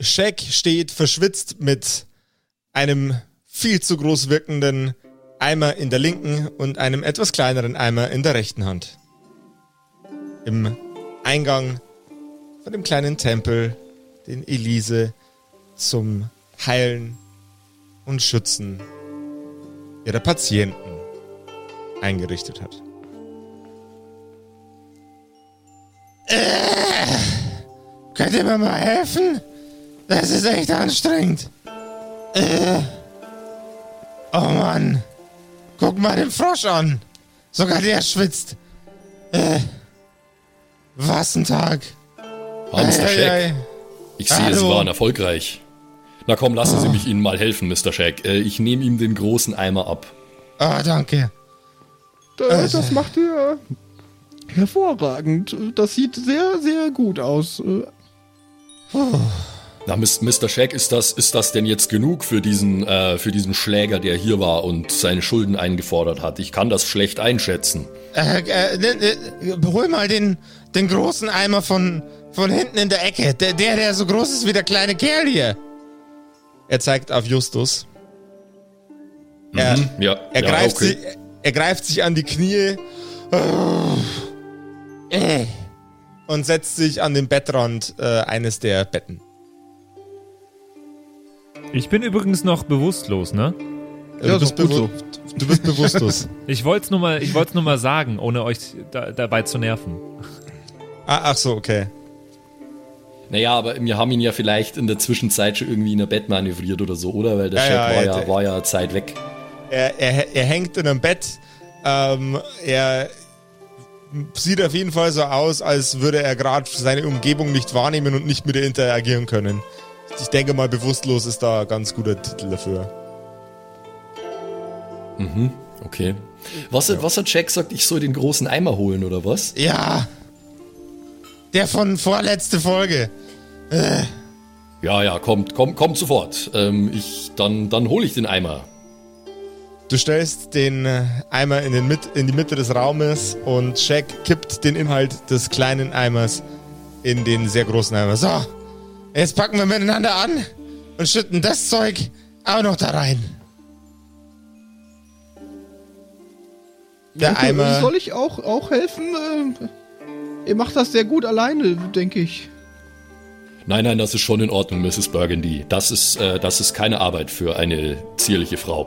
Shaq steht verschwitzt mit einem viel zu groß wirkenden Eimer in der linken und einem etwas kleineren Eimer in der rechten Hand. Im Eingang von dem kleinen Tempel, den Elise zum Heilen und Schützen ihrer Patienten eingerichtet hat. Äh, könnt ihr mir mal helfen? Das ist echt anstrengend. Äh, oh Mann. Guck mal den Frosch an. Sogar der schwitzt. Äh, was ein Tag. Hans, der Scheck. Ich sehe, Hallo. Sie waren erfolgreich. Na komm, lassen Sie mich Ihnen mal helfen, Mr. Shack. Äh, ich nehme ihm den großen Eimer ab. Ah, danke. Das, das macht ihr hervorragend. Das sieht sehr, sehr gut aus. Na, Mr. Shack, ist das, ist das denn jetzt genug für diesen, äh, für diesen Schläger, der hier war und seine Schulden eingefordert hat? Ich kann das schlecht einschätzen. Äh, äh, äh, hol mal den, den großen Eimer von, von hinten in der Ecke. Der, der, der so groß ist wie der kleine Kerl hier. Er zeigt auf Justus. Er, mhm, ja, er, ja, greift okay. sich, er greift sich an die Knie und setzt sich an den Bettrand äh, eines der Betten. Ich bin übrigens noch bewusstlos, ne? Ja, du, bist so. du bist bewusstlos. ich wollte es nur, mal, nur mal sagen, ohne euch da, dabei zu nerven. Ah, ach so, okay. Naja, aber wir haben ihn ja vielleicht in der Zwischenzeit schon irgendwie in der Bett manövriert oder so, oder? Weil der ja, Chef ja, war, ja, war ja Zeit weg. Er, er, er hängt in einem Bett. Ähm, er sieht auf jeden Fall so aus, als würde er gerade seine Umgebung nicht wahrnehmen und nicht mit ihr interagieren können. Ich denke mal, bewusstlos ist da ein ganz guter Titel dafür. Mhm, okay. Was, ja. was hat Jack gesagt, ich soll den großen Eimer holen, oder was? Ja, der von vorletzte Folge. Äh. Ja, ja, kommt, kommt, kommt sofort. Ähm, ich, dann, dann hole ich den Eimer. Du stellst den äh, Eimer in, den Mit in die Mitte des Raumes und Shaq kippt den Inhalt des kleinen Eimers in den sehr großen Eimer. So, jetzt packen wir miteinander an und schütten das Zeug auch noch da rein. Der Eimer. Soll ich auch, auch helfen? Äh Ihr macht das sehr gut alleine, denke ich. Nein, nein, das ist schon in Ordnung, Mrs. Burgundy. Das ist, äh, das ist keine Arbeit für eine zierliche Frau.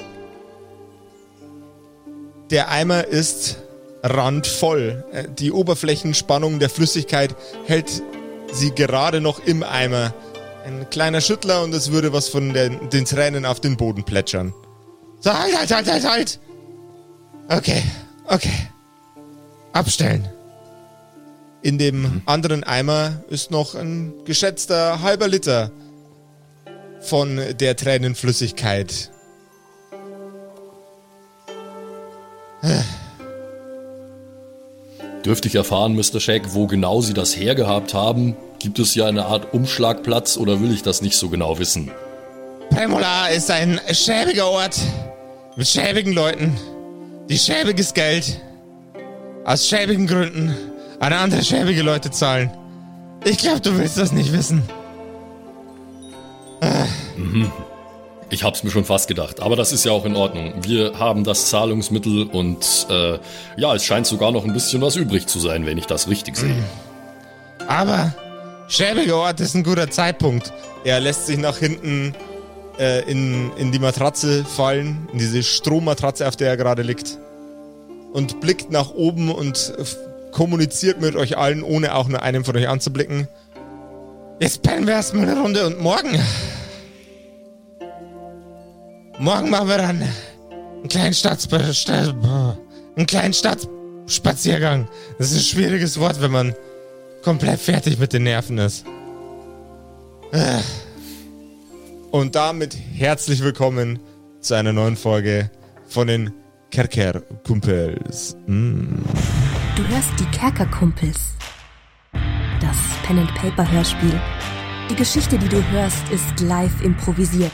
Der Eimer ist randvoll. Äh, die Oberflächenspannung der Flüssigkeit hält sie gerade noch im Eimer. Ein kleiner Schüttler und es würde was von den, den Tränen auf den Boden plätschern. So, halt, halt, halt, halt, halt! Okay, okay. Abstellen. In dem mhm. anderen Eimer ist noch ein geschätzter halber Liter von der Tränenflüssigkeit. Dürfte ich erfahren, Mr. Shack, wo genau Sie das hergehabt haben? Gibt es ja eine Art Umschlagplatz oder will ich das nicht so genau wissen? Premola ist ein schäbiger Ort mit schäbigen Leuten, die schäbiges Geld aus schäbigen Gründen an andere schäbige Leute zahlen. Ich glaube, du willst das nicht wissen. Mhm. Ich hab's mir schon fast gedacht, aber das ist ja auch in Ordnung. Wir haben das Zahlungsmittel und äh, ja, es scheint sogar noch ein bisschen was übrig zu sein, wenn ich das richtig sehe. Mhm. Aber schäbiger Ort ist ein guter Zeitpunkt. Er lässt sich nach hinten äh, in, in die Matratze fallen, in diese Strommatratze, auf der er gerade liegt. Und blickt nach oben und kommuniziert mit euch allen, ohne auch nur einen von euch anzublicken. Jetzt pennen wir erstmal eine Runde und morgen. Morgen machen wir dann einen kleinen Stadt, einen kleinen Stadtspaziergang. Das ist ein schwieriges Wort, wenn man komplett fertig mit den Nerven ist. Und damit herzlich willkommen zu einer neuen Folge von den Kerker-Kumpels. Mm. Du hörst die Kerkerkumpels. Das Pen-and-Paper-Hörspiel. Die Geschichte, die du hörst, ist live improvisiert.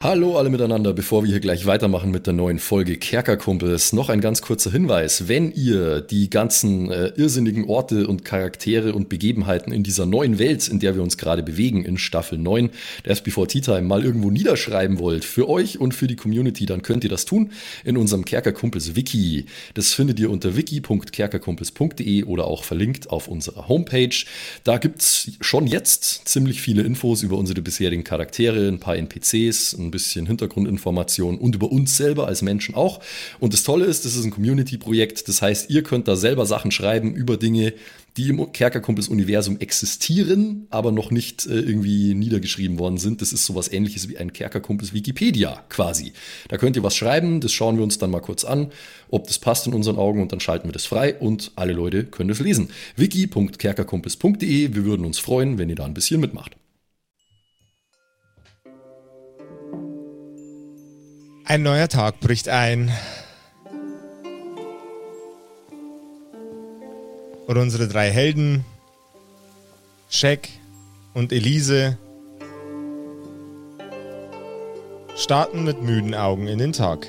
Hallo alle miteinander, bevor wir hier gleich weitermachen mit der neuen Folge Kerkerkumpels, noch ein ganz kurzer Hinweis. Wenn ihr die ganzen äh, irrsinnigen Orte und Charaktere und Begebenheiten in dieser neuen Welt, in der wir uns gerade bewegen, in Staffel 9 der SB4 Tea Time mal irgendwo niederschreiben wollt, für euch und für die Community, dann könnt ihr das tun in unserem Kerkerkumpels Wiki. Das findet ihr unter wiki.kerkerkumpels.de oder auch verlinkt auf unserer Homepage. Da gibt's schon jetzt ziemlich viele Infos über unsere bisherigen Charaktere, ein paar NPCs, ein bisschen Hintergrundinformationen und über uns selber als Menschen auch. Und das Tolle ist, das ist ein Community-Projekt. Das heißt, ihr könnt da selber Sachen schreiben über Dinge, die im Kerkerkumpels-Universum existieren, aber noch nicht äh, irgendwie niedergeschrieben worden sind. Das ist sowas ähnliches wie ein Kerkerkumpels-Wikipedia quasi. Da könnt ihr was schreiben, das schauen wir uns dann mal kurz an, ob das passt in unseren Augen und dann schalten wir das frei und alle Leute können es lesen. wiki.kerkerkumpels.de, wir würden uns freuen, wenn ihr da ein bisschen mitmacht. Ein neuer Tag bricht ein. Und unsere drei Helden, Shaq und Elise, starten mit müden Augen in den Tag.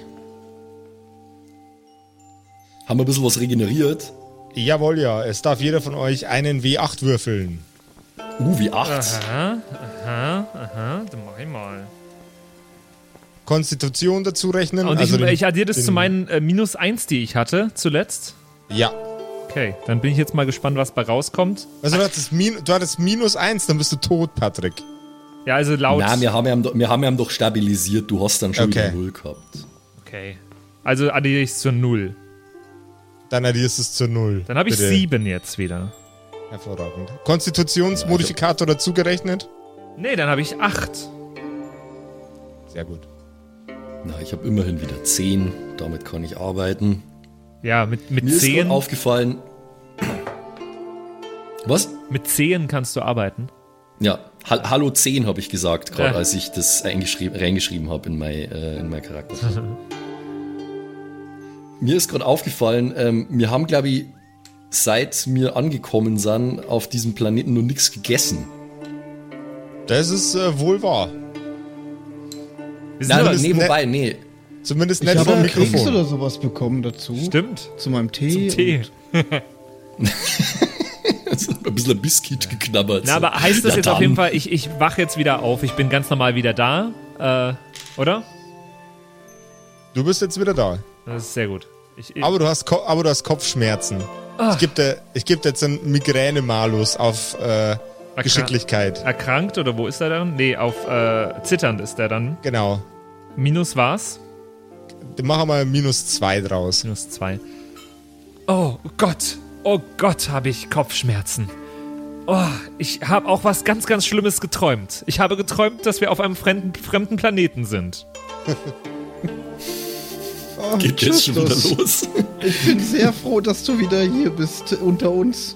Haben wir ein bisschen was regeneriert? Jawohl, ja. Es darf jeder von euch einen W8 würfeln. Uh, wie acht. Aha, aha, aha, dann mach ich mal. Konstitution dazu rechnen. Und also ich, den- ich addiere das den- zu meinen äh, minus 1, die ich hatte zuletzt. Ja. Okay, dann bin ich jetzt mal gespannt, was bei rauskommt. Also du hattest, min du hattest minus eins, dann bist du tot, Patrick. Ja, also laut. Na, wir haben, doch- wir haben ihn doch stabilisiert. Du hast dann schon Okay. wieder Null gehabt. okay. Also addiere ich es zur 0. Dann addierst du es zu null. Dann habe ich Bitte. 7 jetzt wieder. Hervorragend. Konstitutionsmodifikator dazu gerechnet? Nee, dann habe ich 8. Sehr gut. Na, ich habe immerhin wieder 10. Damit kann ich arbeiten. Ja, mit, mit Mir ist 10. gerade aufgefallen. Was? Mit 10 kannst du arbeiten. Ja, ha Hallo 10 habe ich gesagt, gerade Ja. als ich das eingeschrieben, reingeschrieben habe in mein, äh, in mein Charakter. mir ist gerade aufgefallen, ähm, wir haben, glaube ich, seit wir angekommen sind, auf diesem Planeten noch nichts gegessen. Das ist äh, wohl wahr. Das nee, ne- wobei, nee. Zumindest Ich nicht habe vom einen Keks Mikrofon. oder sowas bekommen dazu. Stimmt. Zu meinem Tee. Zum Tee. ein bisschen ein Biscuit geknabbert. Na, aber heißt das Ja, jetzt auf dann. jeden Fall, ich, ich wache jetzt wieder auf, ich bin ganz normal wieder da, äh, oder? Du bist jetzt wieder da. Das ist sehr gut. Ich, ich, Aber du hast, Ko aber du hast Kopfschmerzen. Ah. Ich gebe dir, ich geb dir jetzt einen Migräne-Malus auf äh, Geschicklichkeit. erkrankt oder wo ist er dann? Nee, auf äh, zitternd ist er dann. Genau. Minus was? Dann machen wir mal minus zwei draus. Minus zwei. Oh Gott, oh Gott, habe ich Kopfschmerzen. Oh, ich habe auch was ganz, ganz Schlimmes geträumt. Ich habe geträumt, dass wir auf einem fremden, fremden Planeten sind. Oh, Geht jetzt schon wieder los. Ich bin sehr froh, dass du wieder hier bist unter uns.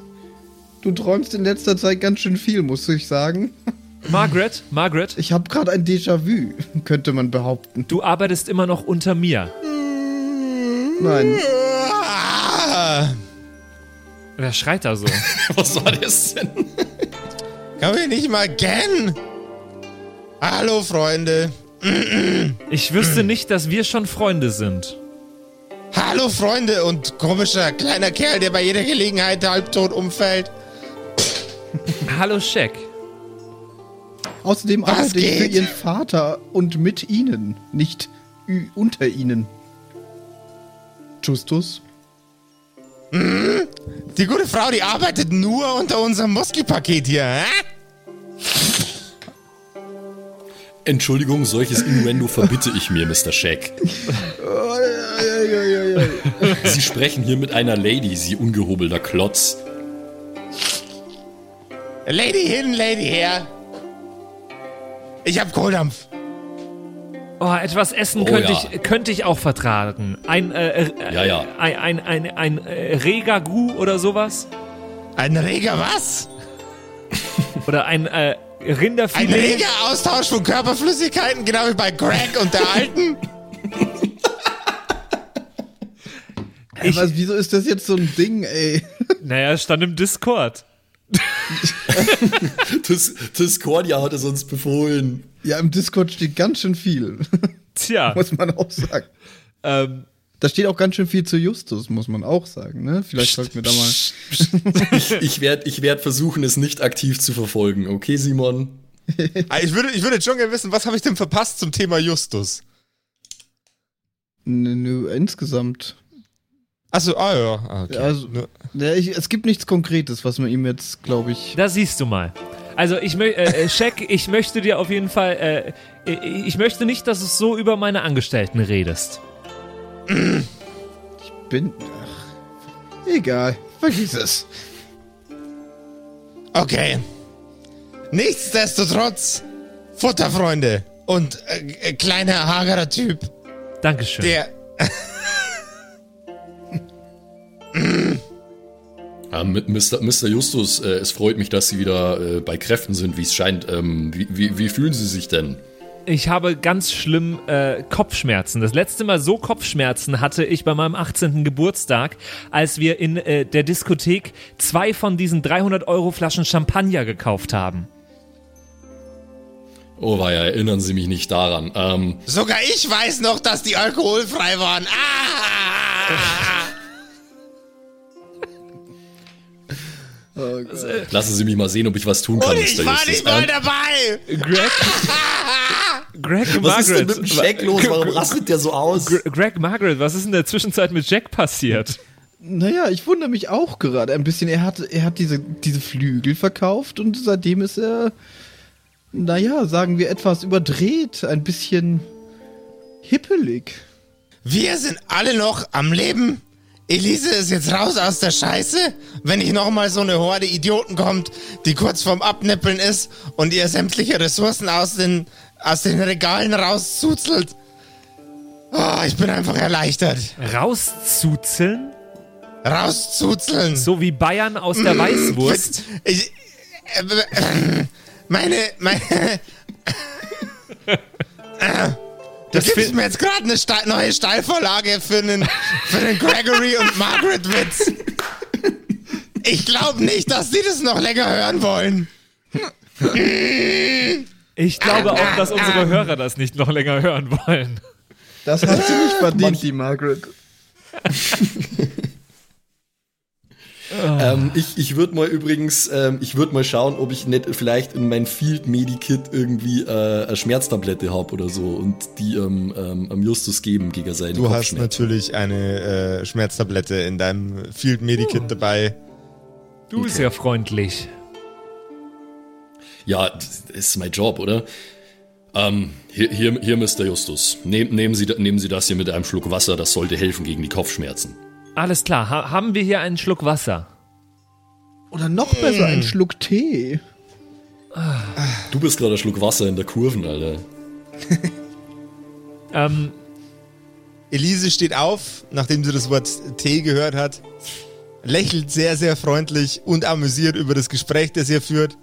Du träumst in letzter Zeit ganz schön viel, muss ich sagen. Margaret, Margaret, Ich habe gerade ein Déjà-vu, könnte man behaupten. du arbeitest immer noch unter mir. Nein, Wer schreit da so? Was war das denn? kann wir nicht mal gern? Hallo, Freunde. Ich wüsste nicht, dass wir schon Freunde sind. Hallo, Freunde. Und komischer kleiner Kerl, der bei jeder Gelegenheit halbtot umfällt. Hallo Shaq. außerdem arbeite ich für ihren Vater und mit ihnen, nicht unter ihnen. Justus? Die gute Frau, die arbeitet nur unter unserem Muskelpaket hier, hä? Entschuldigung, solches Innuendo verbitte ich mir, Mr. Shack. Sie sprechen hier mit einer Lady, Sie ungehobelter Klotz. Lady hin, Lady her. Ich hab Kohldampf. Oh, etwas essen Oh, könnte, ja. ich, könnte ich auch vertragen. Ein, äh, äh, Ja, ja. ein, ein, ein, ein äh, Regagu oder sowas? Ein reger was? Oder ein äh, Ein Rinderfilet? reger Austausch von Körperflüssigkeiten, genau wie bei Greg und der Alten? Ey, was, wieso ist das jetzt so ein Ding, ey? Naja, es stand im Discord. Dis Discordia hat es uns befohlen. Ja, im Discord steht ganz schön viel. Tja, muss man auch sagen. ähm, Da steht auch ganz schön viel zu Justus, muss man auch sagen. Ne? Vielleicht sollten wir da mal. Ich, ich werde ich werd versuchen, es nicht aktiv zu verfolgen. Okay, Simon? Ah, Ich würde, ich würde jetzt schon gerne wissen, was habe ich denn verpasst zum Thema Justus? Nö, nö, insgesamt. Achso, ah ja. Ah, okay. Also, ja, ich, es gibt nichts Konkretes, was man ihm jetzt, glaube ich. da siehst du mal. Also ich möchte, äh, äh, Shaq, ich möchte dir auf jeden Fall, äh, äh, ich möchte nicht, dass du so über meine Angestellten redest. bin. Ach, egal. Vergiss es. Okay. Nichtsdestotrotz, Futterfreunde und äh, äh, kleiner hagerer Typ, Dankeschön. der. Ähm, mit Mr. Mr. Justus, äh, es freut mich, dass Sie wieder äh, bei Kräften sind, wie es scheint. Ähm, wie, wie, wie fühlen Sie sich denn? Ich habe ganz schlimm äh, Kopfschmerzen. Das letzte Mal so Kopfschmerzen hatte ich bei meinem 18. Geburtstag, als wir in äh, der Diskothek zwei von diesen 300 Euro Flaschen Champagner gekauft haben. Oh, war ja, erinnern Sie mich nicht daran. Ähm, Sogar ich weiß noch, dass die alkoholfrei waren. Ah! Lassen Sie mich mal sehen, ob ich was tun kann, Und Mr. ich war Justus. nicht mal Ähm, dabei! Greg, Greg, was ist denn Margaret. mit dem Jack los? Warum rastet der so aus? Gr- Greg, Margaret, was ist in der Zwischenzeit mit Jack passiert? Naja, ich wundere mich auch gerade ein bisschen. Er hat, er hat diese, diese Flügel verkauft und seitdem ist er, naja, sagen wir etwas überdreht, ein bisschen hippelig. Wir sind alle noch am Leben. Elise ist jetzt raus aus der Scheiße. Wenn nicht nochmal so eine Horde Idioten kommt, die kurz vorm Abnippeln ist und ihr sämtliche Ressourcen aus den, aus den Regalen rauszuzelt. Oh, ich bin einfach erleichtert. Rauszuzeln? Rauszuzeln. So wie Bayern aus der Weißwurst? Ich, äh, äh, meine, Du Das gibst fi- mir jetzt gerade eine Ste neue Steilvorlage für einen, für den Gregory und Margaret Witz. Ich glaube nicht, dass die das noch länger hören wollen. Ich glaube auch, dass unsere Hörer das nicht noch länger hören wollen. Das hat sie nicht verdient, die Margaret. Ähm, ich ich würde mal übrigens, ähm, ich würde mal schauen, ob ich nicht vielleicht in mein Field Medikit irgendwie äh, eine Schmerztablette habe oder so und die ähm, ähm, am Justus geben gegen seine Du hast natürlich eine äh, Schmerztablette in deinem Field Medikit dabei. Du bist ja freundlich. Ja, das ist mein Job, oder? Ähm, hier, hier, hier, Mr. Justus. Nehm, nehmen, Sie, nehmen Sie das hier mit einem Schluck Wasser, das sollte helfen gegen die Kopfschmerzen. Alles klar, ha haben wir hier einen Schluck Wasser? Oder noch besser, ein Schluck Tee. Du bist gerade ein Schluck Wasser in der Kurven, Alter. Ähm, Elise steht auf, nachdem sie das Wort Tee gehört hat, lächelt sehr, sehr freundlich und amüsiert über das Gespräch, das ihr führt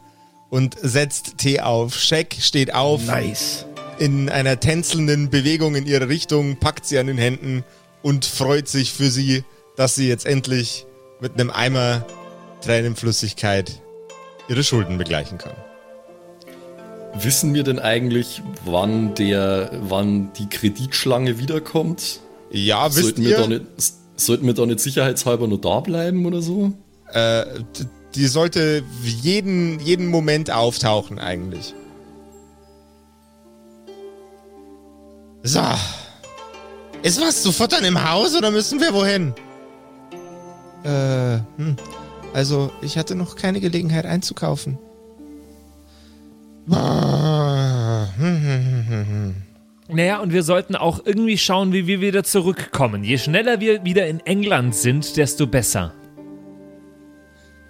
und setzt Tee auf. Shaq steht auf. Nice. In einer tänzelnden Bewegung in ihre Richtung, packt sie an den Händen und freut sich für sie, dass sie jetzt endlich mit einem Eimer Tränenflüssigkeit ihre Schulden begleichen kann. Wissen wir denn eigentlich, wann der, wann die Kreditschlange wiederkommt? Ja, wisst Sollten wir, da nicht, sollten wir da nicht sicherheitshalber nur da bleiben oder so? äh, die sollte jeden, jeden Moment auftauchen eigentlich. So. Ist was zu futtern im Haus oder müssen wir wohin? Äh, hm. Also, ich hatte noch keine Gelegenheit einzukaufen. Ah, hm, hm, hm, naja, und wir sollten auch irgendwie schauen, wie wir wieder zurückkommen. Je schneller wir wieder in England sind, desto besser.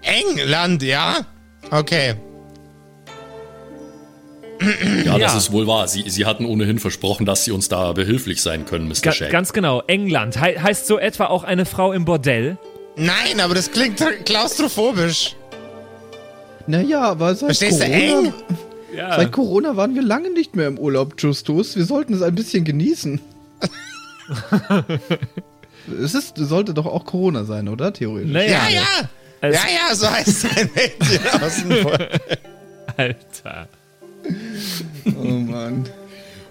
England, ja? Okay. Ja, das Ja. ist wohl wahr. Sie, Sie hatten ohnehin versprochen, dass Sie uns da behilflich sein können, Mr. Ga Shaq. ganz genau, England. He heißt so etwa auch eine Frau im Bordell? Nein, aber das klingt klaustrophobisch. Naja, aber seit Verstehst du, Corona, eng? Ja. seit Corona waren wir lange nicht mehr im Urlaub, Justus. Wir sollten es ein bisschen genießen. es ist, sollte doch auch Corona sein, oder? Theoretisch. Naja, Ja, ja. Es, Ja, ja, so heißt sein Mädchen außen vor. Alter. Oh Mann.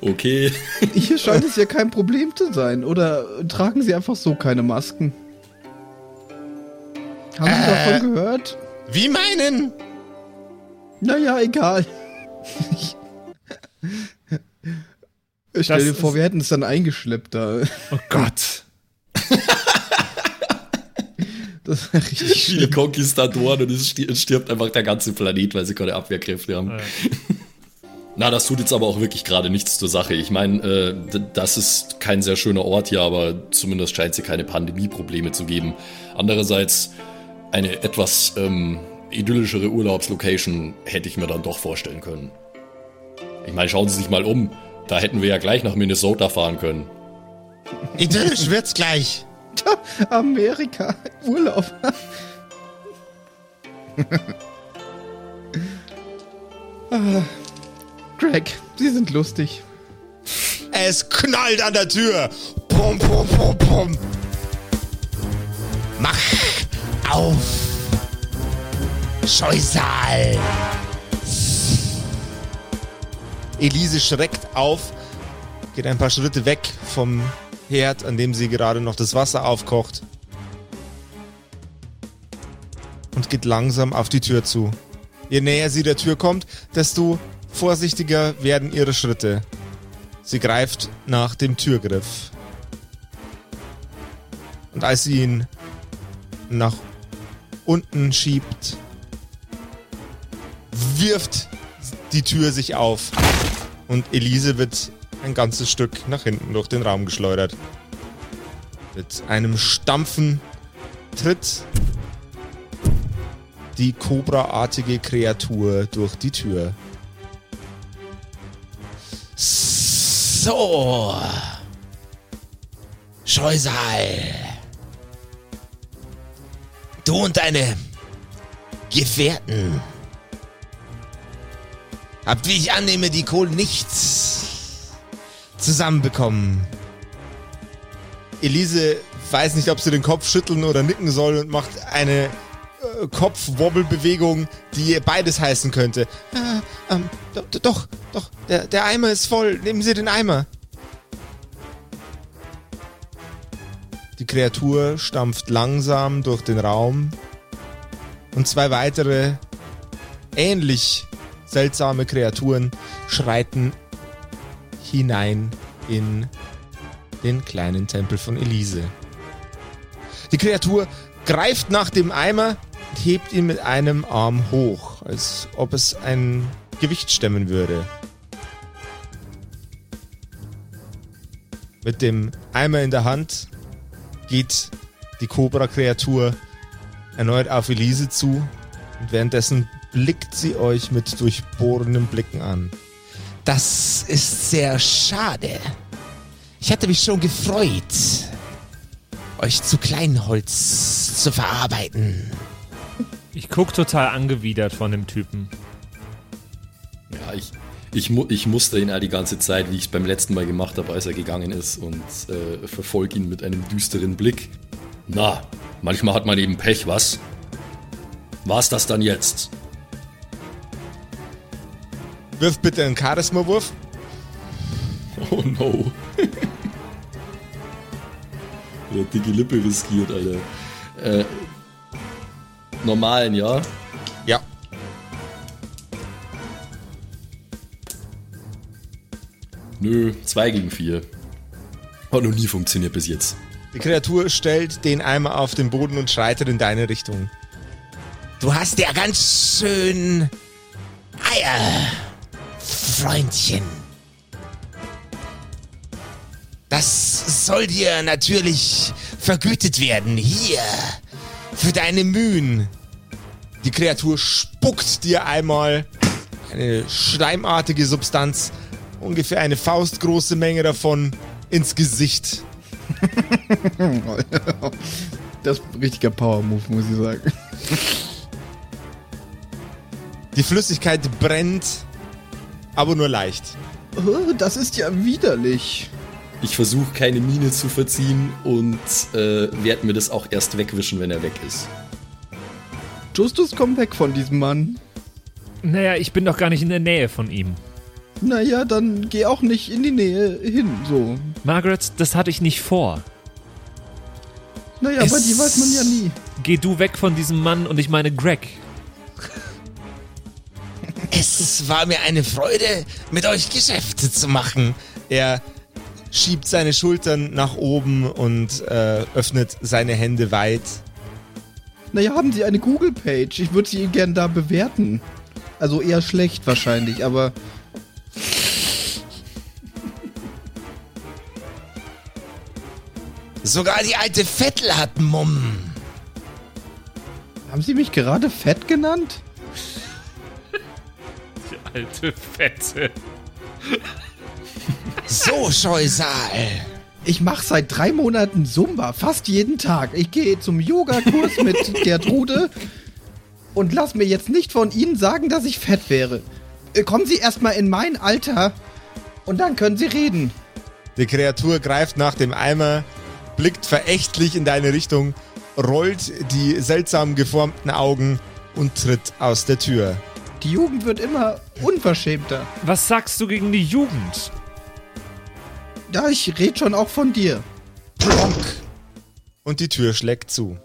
Okay. Hier scheint es ja kein Problem zu sein. Oder tragen sie einfach so keine Masken? Haben Sie Äh. davon gehört? Wie meinen? Naja, egal. Ich Stell Das dir vor, wir hätten es dann eingeschleppt da. Oh Gott. Das wäre richtig Viele. Konquistadoren und es sti- es stirbt einfach der ganze Planet, weil sie keine Abwehrkräfte haben. Na, das tut jetzt aber auch wirklich gerade nichts zur Sache. Ich meine, äh, das ist kein sehr schöner Ort hier, aber zumindest scheint es hier keine Pandemieprobleme zu geben. Andererseits, eine etwas ähm, idyllischere Urlaubslocation hätte ich mir dann doch vorstellen können. Ich meine, schauen Sie sich mal um. Da hätten wir ja gleich nach Minnesota fahren können. Idyllisch wird's gleich. Amerika, Urlaub. ah, Greg, Sie sind lustig. Es knallt an der Tür. Pum, pum, pum, pum. Mach auf. Scheusal. Elise schreckt auf, geht ein paar Schritte weg vom Herd, an dem sie gerade noch das Wasser aufkocht. Und geht langsam auf die Tür zu. Je näher sie der Tür kommt, desto vorsichtiger werden ihre Schritte. Sie greift nach dem Türgriff. Und als sie ihn nach unten schiebt, wirft die Tür sich auf. Und Elise wird ein ganzes Stück nach hinten durch den Raum geschleudert. Mit einem Stampfen tritt die Cobra-artige Kreatur durch die Tür. So. Scheusal. Du und deine Gefährten habt, wie ich annehme, die Kohle nichts zusammenbekommen. Elise weiß nicht, ob sie den Kopf schütteln oder nicken soll und macht eine äh, Kopfwobbelbewegung, die beides heißen könnte. Ah, ähm, do- do- doch, doch, der, der Eimer ist voll. Nehmen Sie den Eimer. Die Kreatur stampft langsam durch den Raum und zwei weitere ähnlich seltsame Kreaturen schreiten hinein in den kleinen Tempel von Elise. Die Kreatur greift nach dem Eimer und hebt ihn mit einem Arm hoch, als ob es ein Gewicht stemmen würde. Mit dem Eimer in der Hand geht die Cobra-Kreatur erneut auf Elise zu und währenddessen blickt sie euch mit durchbohrenden Blicken an. Das ist sehr schade. Ich hatte mich schon gefreut, euch zu Kleinholz zu verarbeiten. Ich guck total angewidert von dem Typen. Ja, ich, ich, mu ich muster ihn all die ganze Zeit, wie ich es beim letzten Mal gemacht habe, als er gegangen ist und äh, verfolge ihn mit einem düsteren Blick. Na, manchmal hat man eben Pech, was? War's das dann jetzt? Wirf bitte einen Charisma-Wurf. Oh no. Der hat dicke Lippe riskiert, Alter. Äh, normalen? Ja. Nö, 2 gegen 4. Hat noch nie funktioniert bis jetzt. Die Kreatur stellt den Eimer auf den Boden und schreitet in deine Richtung. Du hast ja ganz schön Eier, Freundchen. Das soll dir natürlich vergütet werden. Hier, für deine Mühen. Die Kreatur spuckt dir einmal eine schleimartige Substanz, ungefähr eine faustgroße Menge davon, ins Gesicht. Das ist ein richtiger Power-Move, muss ich sagen. Die Flüssigkeit brennt, aber nur leicht. Oh, das ist ja widerlich. Ich versuche keine Miene zu verziehen und äh, werde mir das auch erst wegwischen, wenn er weg ist. Justus, komm weg von diesem Mann. Naja, ich bin doch gar nicht in der Nähe von ihm. Naja, dann geh auch nicht in die Nähe hin, so. Margaret, das hatte ich nicht vor. Naja, Es- bei dir weiß man ja nie. Geh du weg von diesem Mann und ich meine Greg. Es war mir eine Freude, mit euch Geschäfte zu machen. Er schiebt seine Schultern nach oben und äh, öffnet seine Hände weit. Naja, haben Sie eine Google-Page? Ich würde sie gern da bewerten. Also eher schlecht wahrscheinlich, aber Sogar die alte Vettel hat Mumm. haben Sie mich gerade fett genannt? Alte Fette. So, Scheusal. Ich mache seit drei Monaten Zumba, fast jeden Tag. Ich gehe zum Yogakurs mit Gertrude und lass mir jetzt nicht von Ihnen sagen, dass ich fett wäre. Äh, Kommen Sie erstmal in mein Alter und dann können Sie reden. Die Kreatur greift nach dem Eimer, blickt verächtlich in deine Richtung, rollt die seltsam geformten Augen und tritt aus der Tür. Die Jugend wird immer unverschämter. Was sagst du gegen die Jugend? Ja, ich rede schon auch von dir. Plonk. Und die Tür schlägt zu.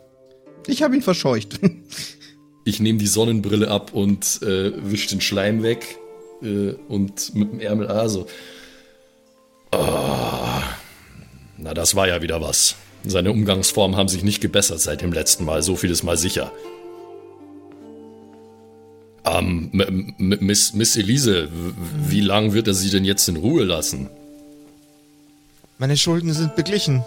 Ich habe ihn verscheucht. Ich nehme die Sonnenbrille ab und äh, wisch den Schleim weg äh, und mit dem Ärmel also. Ah, na, das war ja wieder was. Seine Umgangsformen haben sich nicht gebessert seit dem letzten Mal, so viel ist mal sicher. Ähm, M- M- Miss, Miss Elise, w- wie lang wird er sie denn jetzt in Ruhe lassen? Meine Schulden sind beglichen.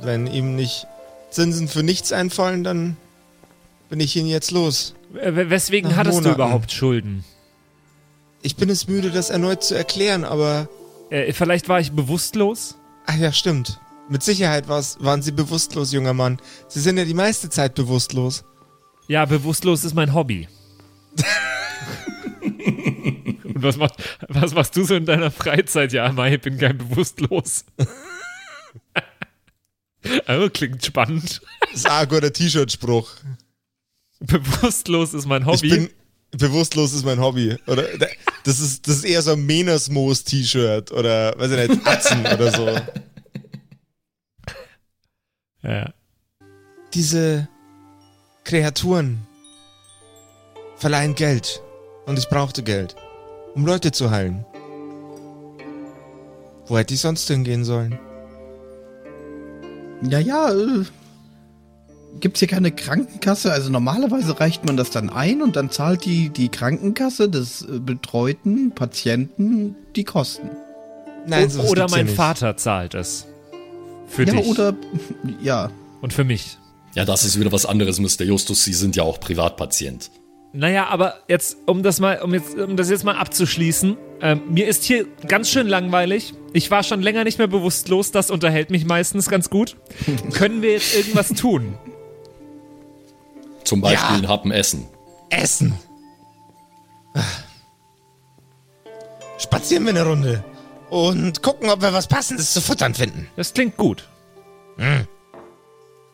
Wenn ihm nicht Zinsen für nichts einfallen, dann bin ich ihn jetzt los. W- Weswegen Nach hattest du Monaten. überhaupt Schulden? Ich bin es müde, das erneut zu erklären, aber... Äh, vielleicht war ich bewusstlos? Ach ja, stimmt. Mit Sicherheit waren Sie bewusstlos, junger Mann. Sie sind ja die meiste Zeit bewusstlos. Ja, bewusstlos ist mein Hobby. Und was, macht, was machst du so in deiner Freizeit? Ja, Mai, ich bin kein bewusstlos. oh, klingt spannend. Das ist ein guter T-Shirt-Spruch. Bewusstlos ist mein Ich Hobby. bin... Bewusstlos ist mein Hobby. Oder das ist, das ist eher so ein Menersmoos-T-Shirt oder, weiß ich nicht, Atzen oder so. ja. Diese Kreaturen verleihen Geld. Und ich brauchte Geld, um Leute zu heilen. Wo hätte ich sonst hingehen sollen? Naja, äh, gibt's hier keine Krankenkasse? Also normalerweise reicht man das dann ein und dann zahlt die, die Krankenkasse des äh, betreuten Patienten die Kosten. Nein, O- sowas Oder ja mein nicht. Vater zahlt es. Für ja, dich. oder ja. Und für mich. Ja, das ist wieder was anderes, Mr. Justus. Sie sind ja auch Privatpatient. Naja, aber jetzt, um das mal, um jetzt, um das jetzt mal abzuschließen, ähm, mir ist hier ganz schön langweilig. Ich war schon länger nicht mehr bewusstlos, das unterhält mich meistens ganz gut. Können wir jetzt irgendwas tun? Zum Beispiel Ja. einen Happen essen. Essen. Spazieren wir eine Runde. Und gucken, ob wir was Passendes zu futtern finden. Das klingt gut.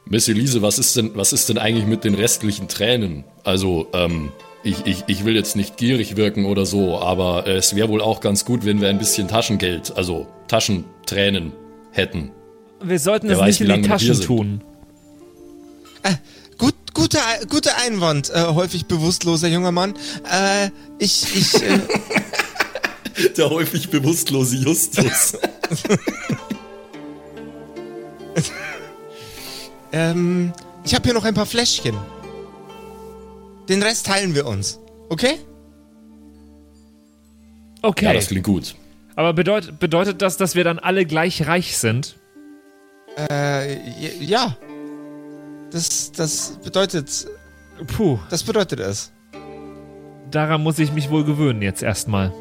Miss Elise, was ist denn, was ist denn eigentlich mit den restlichen Tränen? Also, ähm, ich, ich, ich will jetzt nicht gierig wirken oder so, aber es wäre wohl auch ganz gut, wenn wir ein bisschen Taschengeld, also Taschentränen hätten. Wir sollten Wer es weiß, nicht in die Taschen tun. Äh, gut, guter, guter Einwand, äh, häufig bewusstloser junger Mann. Äh, ich, ich, äh, Der häufig bewusstlose Justus. ähm, ich habe hier noch ein paar Fläschchen. Den Rest teilen wir uns. Okay? Okay. Ja, das klingt gut. aber bedeutet, bedeutet das, dass wir dann alle gleich reich sind? Äh, ja. Das, das bedeutet, Puh, das bedeutet es. daran muss ich mich wohl gewöhnen jetzt erstmal.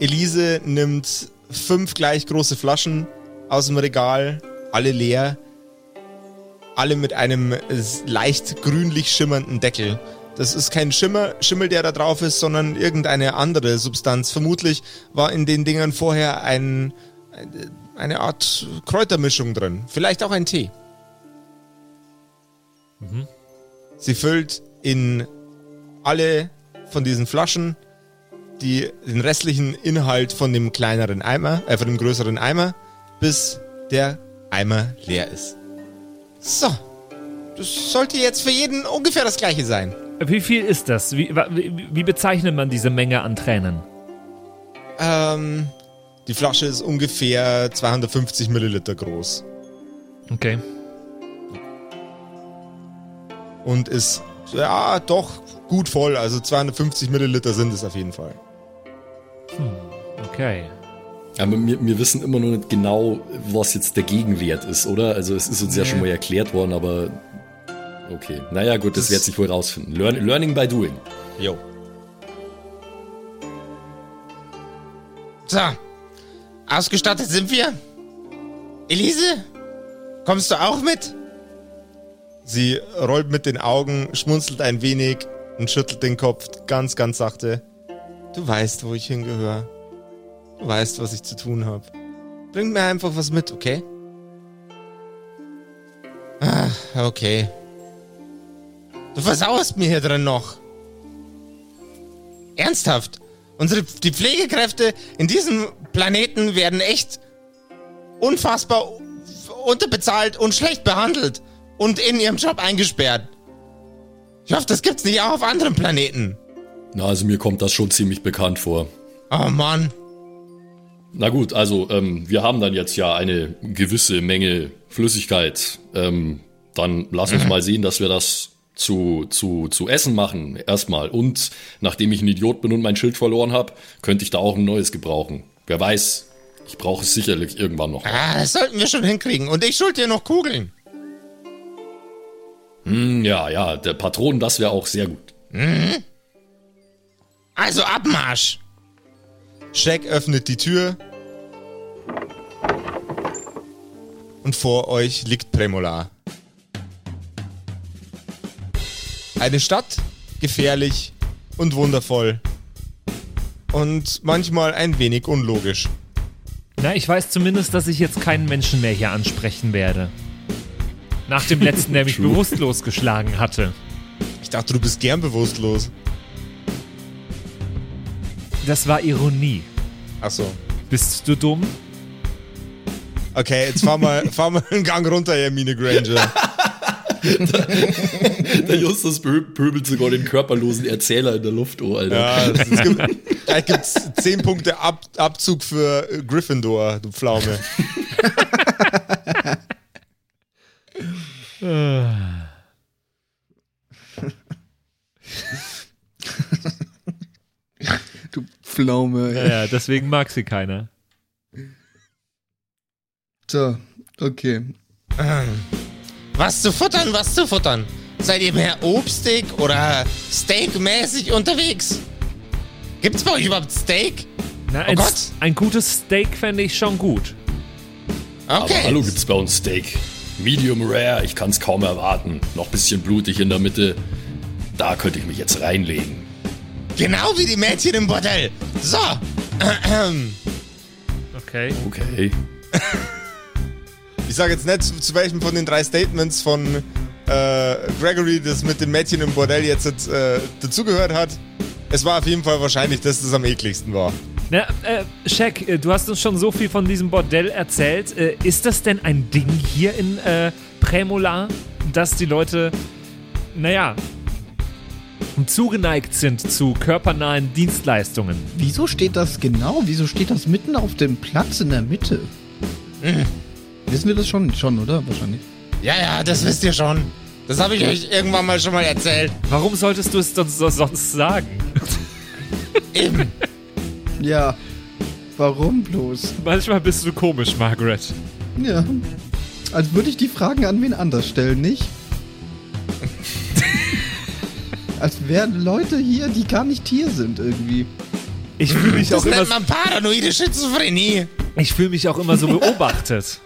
Elise nimmt fünf gleich große Flaschen aus dem Regal, alle leer, alle mit einem leicht grünlich schimmernden Deckel. Das ist kein Schimmer, Schimmel, der da drauf ist, sondern irgendeine andere Substanz. Vermutlich war in den Dingern vorher ein, eine Art Kräutermischung drin. Vielleicht auch ein Tee. Sie füllt in alle von diesen Flaschen die, den restlichen Inhalt von dem kleineren Eimer, äh, von dem größeren Eimer, bis der Eimer leer ist. So. Das sollte jetzt für jeden ungefähr das gleiche sein. Wie viel ist das? Wie, wie, wie bezeichnet man diese Menge an Tränen? Ähm, die Flasche ist ungefähr 250 Milliliter groß Okay. Und ist, ja, doch gut voll. Also 250 Milliliter sind es auf jeden Fall. Okay. Aber wir, wir wissen immer noch nicht genau, was jetzt der Gegenwert ist, oder? Also es ist uns ja schon mal erklärt worden, aber okay. Naja, gut, das, Das- wird sich wohl rausfinden. Learn, learning by doing. Jo. So. Ausgestattet sind wir. Elise? Kommst du auch mit? Sie rollt mit den Augen, schmunzelt ein wenig und schüttelt den Kopf ganz, ganz sachte. Du weißt, wo ich hingehöre. Du weißt, was ich zu tun habe. Bring mir einfach was mit, okay? Ah, okay. Du versauerst mir hier drin noch. Ernsthaft? Unsere die Pflegekräfte in diesem Planeten werden echt unfassbar unterbezahlt und schlecht behandelt und in ihrem Job eingesperrt. Ich hoffe, das gibt's nicht auch auf anderen Planeten. Na, also mir kommt das schon ziemlich bekannt vor. Oh Mann. Na gut, also ähm, wir haben dann jetzt ja eine gewisse Menge Flüssigkeit. Ähm, dann lass uns mal sehen, dass wir das zu, zu, zu essen machen erstmal. Und nachdem ich ein Idiot bin und mein Schild verloren habe, könnte ich da auch ein neues gebrauchen. Wer weiß, ich brauche es sicherlich irgendwann noch. Ah, das sollten wir schon hinkriegen. Und ich schuld dir noch Kugeln. Hm, ja, ja, der Patron, das wäre auch sehr gut. Also Abmarsch. Shaq öffnet die Tür. Und vor euch liegt Premolar. Eine Stadt, gefährlich und wundervoll. Und manchmal ein wenig unlogisch. Na, ich weiß zumindest, dass ich jetzt keinen Menschen mehr hier ansprechen werde. Nach dem letzten, der mich True. bewusstlos geschlagen hatte. Ich dachte, du bist gern bewusstlos. Das war Ironie. Ach so. Bist du dumm? Okay, jetzt fahr mal, fahr mal einen Gang runter, Hermine Granger. Der Justus pö- pöbelt sogar den körperlosen Erzähler in der Luft, oh, Alter. Ja, es es gibt, gleich gibt's 10 Punkte Ab, Abzug für Gryffindor, du Pflaume. Du Pflaume. ey. Ja, deswegen mag sie keiner. So, okay. Was zu futtern, was zu futtern? Seid ihr mehr obstig oder steakmäßig unterwegs? Gibt's bei euch überhaupt Steak? Na, Oh ein, Gott. ein gutes Steak fände ich schon gut. Okay. Aber hallo, gibt's bei uns Steak. Medium rare, ich kann's kaum erwarten. Noch bisschen blutig in der Mitte. Da könnte ich mich jetzt reinlegen. Genau wie die Mädchen im Bordell. So. Ahem. Okay. Okay. Ich sage jetzt nicht, zu, zu welchem von den drei Statements von äh, Gregory das mit dem Mädchen im Bordell jetzt äh, dazugehört hat. Es war auf jeden Fall wahrscheinlich, dass das am ekligsten war. Na, äh, Shaq, äh, du hast uns schon so viel von diesem Bordell erzählt. Äh, ist das denn ein Ding hier in äh, Prämolar, dass die Leute, naja, zugeneigt sind zu körpernahen Dienstleistungen? Wieso steht das genau? Wieso steht das mitten auf dem Platz in der Mitte? Wissen wir das schon? Schon, oder? Wahrscheinlich. Ja, ja, das wisst ihr schon. Das habe ich euch irgendwann mal schon mal erzählt. Warum solltest du es sonst, sonst sagen? Eben. Ja. Warum bloß? Manchmal bist du komisch, Margaret. Ja. Als würde ich die Fragen an wen anders stellen, nicht? Als wären Leute hier, die gar nicht hier sind irgendwie. Ich fühle mich, Das auch immer- nennt man paranoide Schizophrenie. ich fühl mich auch immer so beobachtet.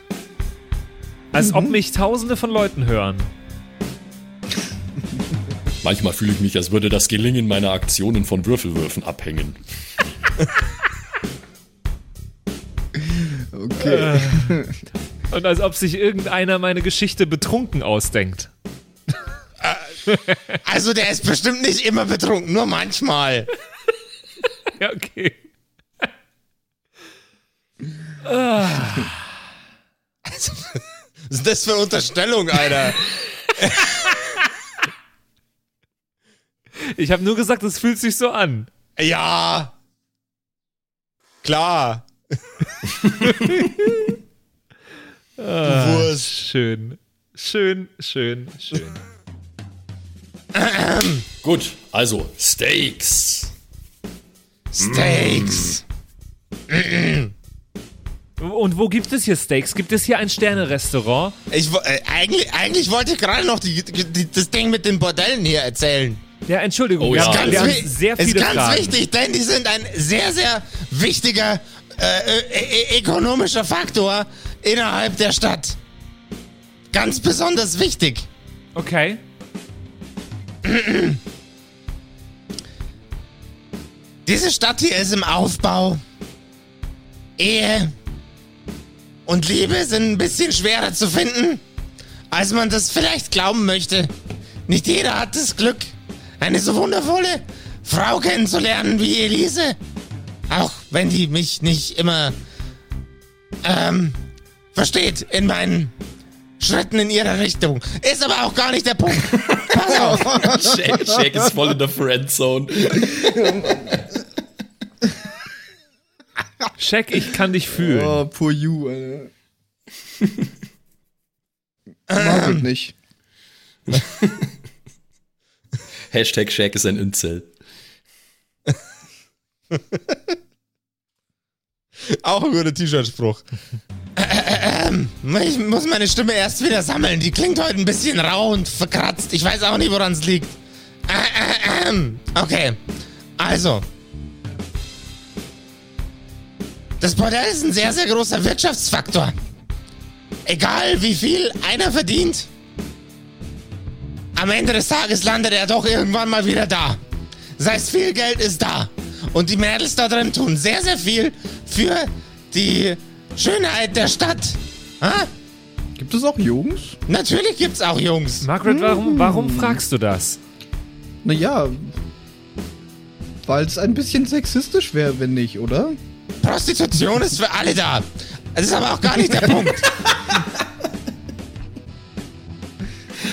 Als ob mich tausende von Leuten hören. Manchmal fühle ich mich, als würde das Gelingen meiner Aktionen von Würfelwürfen abhängen. Okay. Und als ob sich irgendeiner meine Geschichte betrunken ausdenkt. Also der ist bestimmt nicht immer betrunken, nur manchmal. Ja, okay. Was ist das für Unterstellung, Alter? Ich habe nur gesagt, es fühlt sich so an. Ja. Klar. du Wurst. Schön. Schön, schön, schön. Gut, also Steaks. Steaks. Und wo gibt es hier Steaks? Gibt es hier ein Sterne-Restaurant? Ich, äh, eigentlich, eigentlich wollte ich gerade noch die, die, das Ding mit den Bordellen hier erzählen. Ja, Entschuldigung, Oh wir, ja, haben, wir wi- haben sehr viele ist ganz Fragen. wichtig, denn die sind ein sehr, sehr wichtiger äh, äh, äh, ökonomischer Faktor innerhalb der Stadt. Ganz besonders wichtig. Okay. Diese Stadt hier ist im Aufbau. Ehe und Liebe sind ein bisschen schwerer zu finden, als man das vielleicht glauben möchte. Nicht jeder hat das Glück, eine so wundervolle Frau kennenzulernen wie Elise. Auch wenn die mich nicht immer ähm, versteht in meinen Schritten in ihrer Richtung. Ist aber auch gar nicht der Punkt. Pass auf. Shaq, Shaq ist voll in der Friendzone. Shaq, ich kann dich fühlen. Oh, poor you, Alter. Margaret nicht. Hashtag Shaq ist ein Incel. Auch ein guter T-Shirt-Spruch. Ich muss meine Stimme erst wieder sammeln. Die klingt heute ein bisschen rau und verkratzt. Ich weiß auch nicht, woran es liegt. Okay, also. Das Bordell ist ein sehr, sehr großer Wirtschaftsfaktor. Egal wie viel einer verdient, am Ende des Tages landet er doch irgendwann mal wieder da. Das heißt, viel Geld ist da. Und die Mädels da drin tun sehr, sehr viel für die Schönheit der Stadt. Ha? Gibt es auch Jungs? Natürlich gibt's auch Jungs. Margaret, warum, warum fragst du das? Naja, weil es ein bisschen sexistisch wäre, wenn nicht, oder? Prostitution ist für alle da. Das ist aber auch gar nicht der Punkt.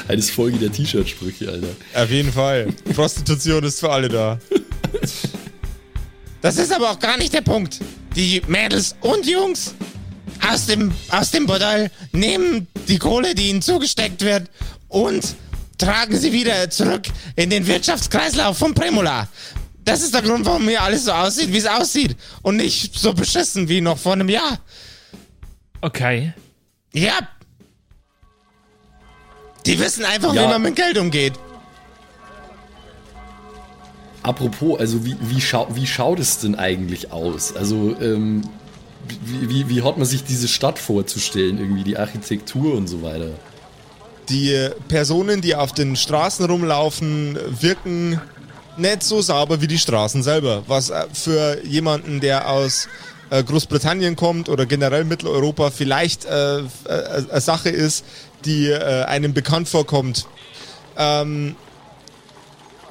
Eines Folge der T-Shirt-Sprüche, Alter. Auf jeden Fall. Prostitution ist für alle da. Das ist aber auch gar nicht der Punkt. Die Mädels und Jungs aus dem, aus dem Bordell nehmen die Kohle, die ihnen zugesteckt wird, und tragen sie wieder zurück in den Wirtschaftskreislauf von Premola. Das ist der Grund, warum hier alles so aussieht, wie es aussieht. Und nicht so beschissen wie noch vor einem Jahr. Okay. Ja. Die wissen einfach, Ja. wie man mit Geld umgeht. Apropos, also wie, wie, schau, wie schaut es denn eigentlich aus? Also, ähm, wie, wie, wie hat man sich diese Stadt vorzustellen? Irgendwie die Architektur und so weiter. Die Personen, die auf den Straßen rumlaufen, wirken nicht so sauber wie die Straßen selber. Was äh, für jemanden, der aus äh, Großbritannien kommt oder generell Mitteleuropa vielleicht äh, äh, eine Sache ist, die äh, einem bekannt vorkommt. Ähm,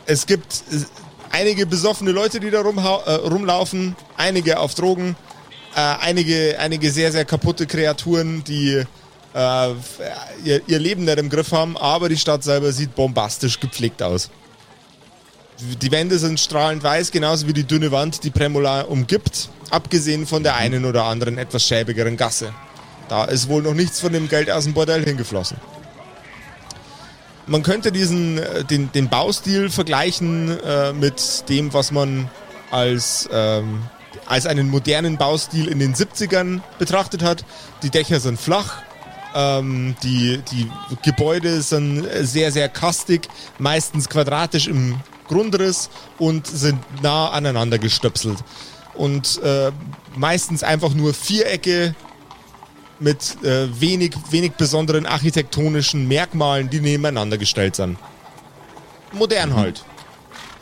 es gibt äh, einige besoffene Leute, die da äh, rumlaufen, einige auf Drogen, äh, einige, einige sehr, sehr kaputte Kreaturen, die äh, ihr, ihr Leben nicht im Griff haben, aber die Stadt selber sieht bombastisch gepflegt aus. Die Wände sind strahlend weiß, genauso wie die dünne Wand, die Premola umgibt, abgesehen von der einen oder anderen etwas schäbigeren Gasse. Da ist wohl noch nichts von dem Geld aus dem Bordell hingeflossen. Man könnte diesen, äh, den, den Baustil vergleichen äh, mit dem, was man als, ähm, als einen modernen Baustil in den 70ern betrachtet hat. Die Dächer sind flach, ähm, die, die Gebäude sind sehr, sehr kastig, meistens quadratisch im Grundriss und sind nah aneinander gestöpselt. Und äh, meistens einfach nur Vierecke mit äh, wenig, wenig besonderen architektonischen Merkmalen, die nebeneinander gestellt sind. Modern halt.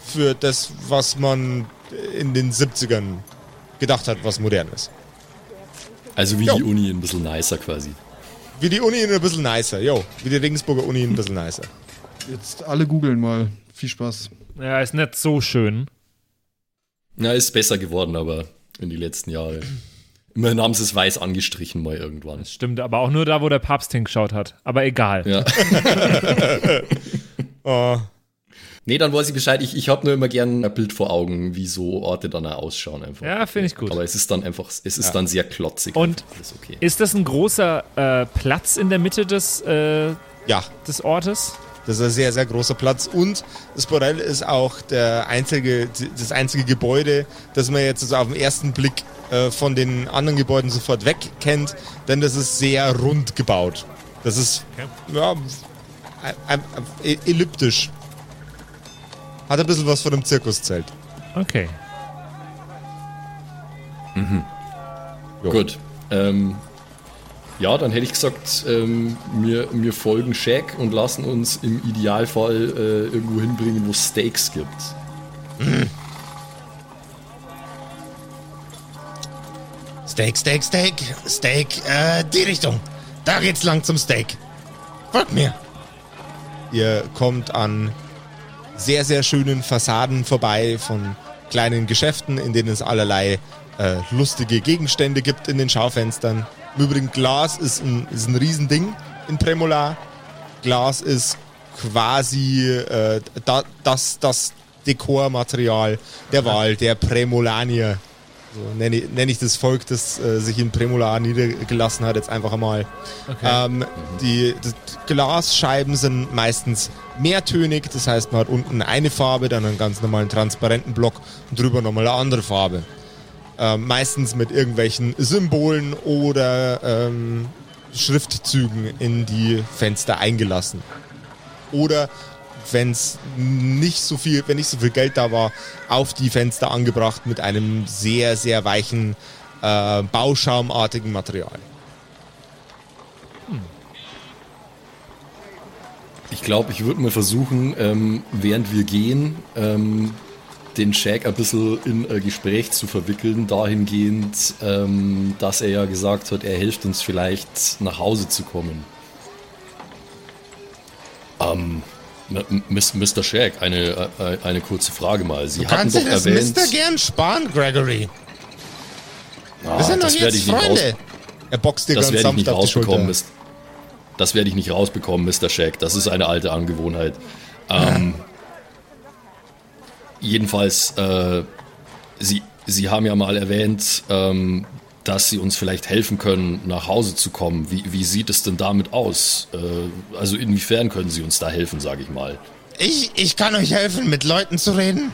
Für das, was man in den 70ern gedacht hat, was modern ist. Also wie Jo. die Uni ein bisschen nicer quasi. Wie die Uni ein bisschen nicer, jo. Wie die Regensburger Uni ein bisschen nicer. Jetzt alle googeln mal. Viel Spaß. Ja, ist nicht so schön. Na, ist besser geworden, aber in die letzten Jahre. Immerhin haben sie es weiß angestrichen mal irgendwann. Das stimmt, aber auch nur da, wo der Papst hingeschaut hat. Aber egal. Ja. Oh, Nee, dann weiß ich Bescheid. Ich, ich habe nur immer gern ein Bild vor Augen, wie so Orte dann auch ausschauen einfach. Ja, finde ich gut. Aber es ist dann einfach, es ist dann sehr klotzig. Und- okay. Ist das ein großer äh, Platz in der Mitte des, äh, ja, des Ortes? Das ist ein sehr, sehr großer Platz. Und das Bordell ist auch der einzige, das einzige Gebäude, das man jetzt also auf den ersten Blick äh, von den anderen Gebäuden sofort weg kennt, denn das ist sehr rund gebaut. Das ist ja, ein- elliptisch. Hat ein bisschen was von einem Zirkuszelt. Okay. Jo. Gut. Ähm, ja, dann hätte ich gesagt, ähm, wir, wir folgen Shaq und lassen uns im Idealfall äh, irgendwo hinbringen, wo es Steaks gibt. Steak, Steak, Steak, Steak, äh, die Richtung. Da geht's lang zum Steak. Folgt mir. Ihr kommt an sehr, sehr schönen Fassaden vorbei von kleinen Geschäften, in denen es allerlei äh, lustige Gegenstände gibt in den Schaufenstern. Im Übrigen, Glas ist ein, ist ein Riesending in Premola. Glas ist quasi äh, da, das, das Dekormaterial der Wahl, der Premolanier. So nenne ich, nenn ich das Volk, das äh, sich in Premola niedergelassen hat, jetzt einfach einmal. Ähm, die, die Glasscheiben sind meistens mehrtönig, das heißt, man hat unten eine Farbe, dann einen ganz normalen transparenten Block und drüber nochmal eine andere Farbe. Ähm, meistens mit irgendwelchen Symbolen oder ähm, Schriftzügen in die Fenster eingelassen. Oder wenn es nicht so viel, wenn nicht so viel Geld da war, auf die Fenster angebracht mit einem sehr, sehr weichen äh, Bauschaumartigen Material. Ich glaube, ich würde mal versuchen, ähm, während wir gehen, ähm, den Shaq ein bisschen in ein Gespräch zu verwickeln, dahingehend, ähm, dass er ja gesagt hat, er hilft uns vielleicht nach Hause zu kommen. Ähm, Mr. Shaq, eine, äh, eine kurze Frage mal. Sie hatten doch erwähnt, gern sparen, Gregory. Ah, Wir sind doch das werde jetzt ich nicht raus, Freunde. Er boxt dir das ganz werde ich sanft nicht auf die rausbekommen. Schulter. Mist. Das werde ich nicht rausbekommen, Mr. Shaq. Das ist eine alte Angewohnheit. Ähm, jedenfalls, äh, Sie, Sie haben ja mal erwähnt, ähm, dass Sie uns vielleicht helfen können, nach Hause zu kommen. Wie, wie sieht es denn damit aus? Äh, also inwiefern können Sie uns da helfen, sage ich mal? Ich, ich kann euch helfen, mit Leuten zu reden,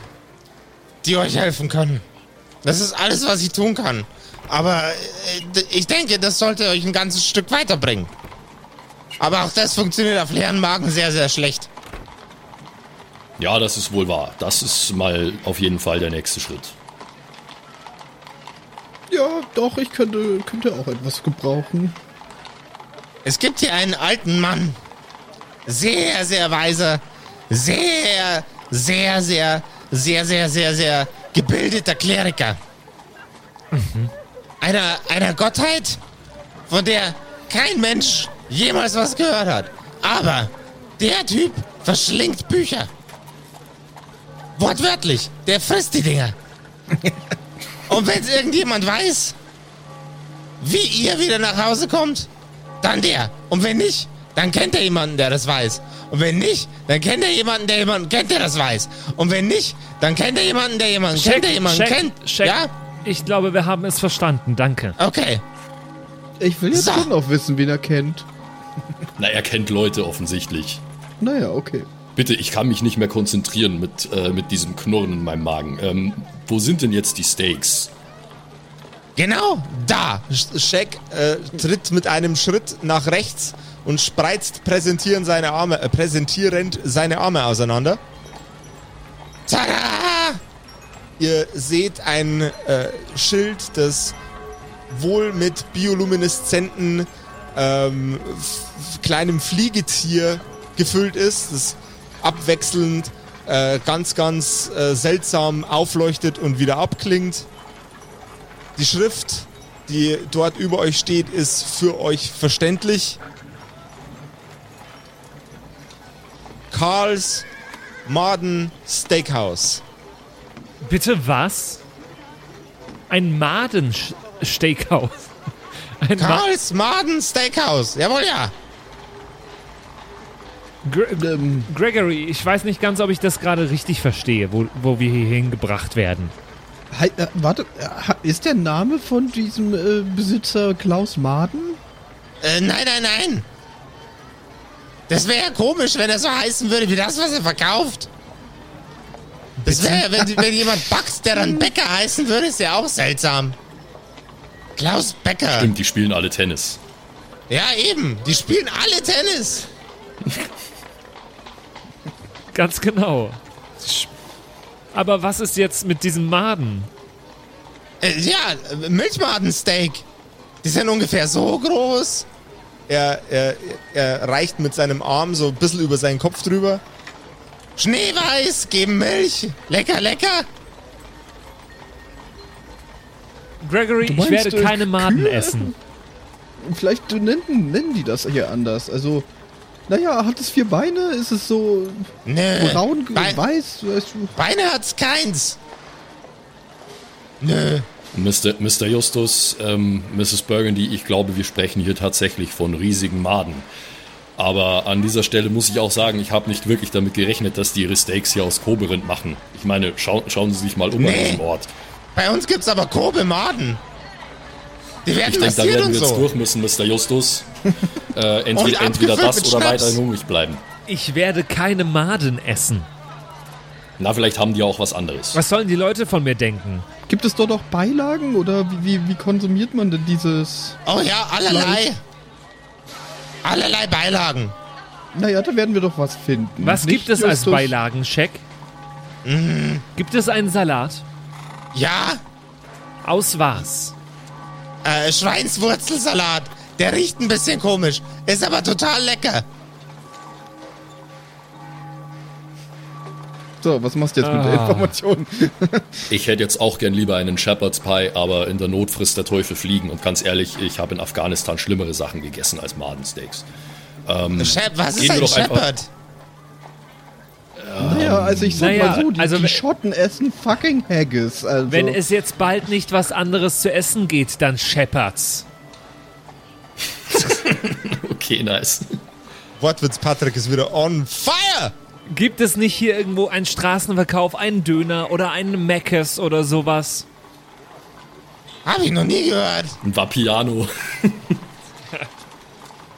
die euch helfen können. Das ist alles, was ich tun kann. Aber äh, ich denke, das sollte euch ein ganzes Stück weiterbringen. Aber auch das funktioniert auf leeren Magen sehr, sehr schlecht. Ja, das ist wohl wahr. Das ist mal auf jeden Fall der nächste Schritt. Ja, doch, ich könnte, könnte auch etwas gebrauchen. Es gibt hier einen alten Mann. Sehr, sehr weiser. Sehr, sehr, sehr, sehr, sehr, sehr, sehr gebildeter Kleriker. Einer, einer Gottheit, von der kein Mensch jemals was gehört hat. Aber der Typ verschlingt Bücher. Wortwörtlich. Der frisst die Dinger. Und wenn irgendjemand weiß, wie ihr wieder nach Hause kommt, dann der. Und wenn nicht, dann kennt er jemanden, der das weiß. Und wenn nicht, dann kennt er jemanden, der jemanden kennt, der das weiß. Und wenn nicht, dann kennt er jemanden, der jemanden kennt, der jemanden Shaq, kennt. Shaq, Ja? Ich glaube, wir haben es verstanden. Danke. Okay. Ich will jetzt So. schon auch wissen, wen er kennt. Na, er kennt Leute offensichtlich. Naja, okay. Bitte, ich kann mich nicht mehr konzentrieren mit, äh, mit diesem Knurren in meinem Magen. Ähm, wo sind denn jetzt die Steaks? Genau, da. Shaq äh, tritt mit einem Schritt nach rechts und spreizt präsentieren seine Arme, äh, präsentierend seine Arme auseinander. Tada! Ihr seht ein äh, Schild, das wohl mit biolumineszenten ähm, kleinem Fliegetier gefüllt ist, das abwechselnd äh, ganz, ganz äh, seltsam aufleuchtet und wieder abklingt. Die Schrift, die dort über euch steht, ist für euch verständlich. Karls Maden Steakhouse. Bitte was? Ein Maden-Steakhouse. Ein Ma Karls Maden Steakhouse. Jawohl, ja. Gre Ähm, Gregory, ich weiß nicht ganz, ob ich das gerade richtig verstehe, wo, wo wir hier hingebracht werden. hei- äh, warte, äh, ist der Name von diesem äh, Besitzer Klaus Maden? Äh, nein, nein, nein. Das wäre ja komisch, wenn er so heißen würde wie das, was er verkauft. Das wäre ja, wenn, wenn jemand backt, der dann Bäcker heißen würde, ist ja auch seltsam. Klaus Becker. Stimmt, die spielen alle Tennis. Ja, eben. Die spielen alle Tennis. Ganz genau. Aber was ist jetzt mit diesem Maden? Äh, ja, äh, Milchmadensteak. Die sind ungefähr so groß. Er, er, er reicht mit seinem Arm so ein bisschen über seinen Kopf drüber. Schneeweiß, geben Milch. Lecker, lecker. Gregory, Du ich werde äh, keine Maden Kühe? essen. Vielleicht nennen, nennen die das hier anders. Also, naja, hat es vier Beine? Ist es so Nö. braun, Bein- weiß? Weißt du? Beine hat's keins. Nö. Mr. Mr. Justus, ähm, Mrs. Burgundy, ich glaube, wir sprechen hier tatsächlich von riesigen Maden. Aber an dieser Stelle muss ich auch sagen, ich habe nicht wirklich damit gerechnet, dass die ihre Steaks hier aus Koberind machen. Ich meine, schau, schauen Sie sich mal um an Nee. diesem Ort. Bei uns gibt's aber Kobe-Maden. Die werden Ich denke, da werden wir jetzt so. durch müssen, Mr. Justus. Äh, entweder, entweder das oder Schnaps. weiter hungrig bleiben. Ich werde keine Maden essen. Na, vielleicht haben die auch was anderes. Was sollen die Leute von mir denken? Gibt es dort auch Beilagen oder wie, wie, wie konsumiert man denn dieses? Oh ja, allerlei. Fleisch. Allerlei Beilagen. Naja, da werden wir doch was finden. Was Nicht, gibt es als Justus? Beilagencheck? Gibt es einen Salat? Ja, Aus was? Äh, Schweinswurzelsalat. Der riecht ein bisschen komisch, ist aber total lecker. So, was machst du jetzt mit der Ah. Information? Ich hätte jetzt auch gern lieber einen Shepherd's Pie, aber in der Not frisst der Teufel fliegen. Und ganz ehrlich, ich habe in Afghanistan schlimmere Sachen gegessen als Madensteaks. Shep, was ist ein doch einfach- Shepherd? Naja, also ich sag naja, mal so, die, also die wenn- Schotten essen fucking Haggis. Also. Wenn es jetzt bald nicht was anderes zu essen geht, dann Shepherds. Okay, nice. Wortwitz Patrick ist wieder on fire. Gibt es nicht hier irgendwo einen Straßenverkauf, einen Döner oder einen Meckes oder sowas? Hab ich noch nie gehört. Ein Vapiano.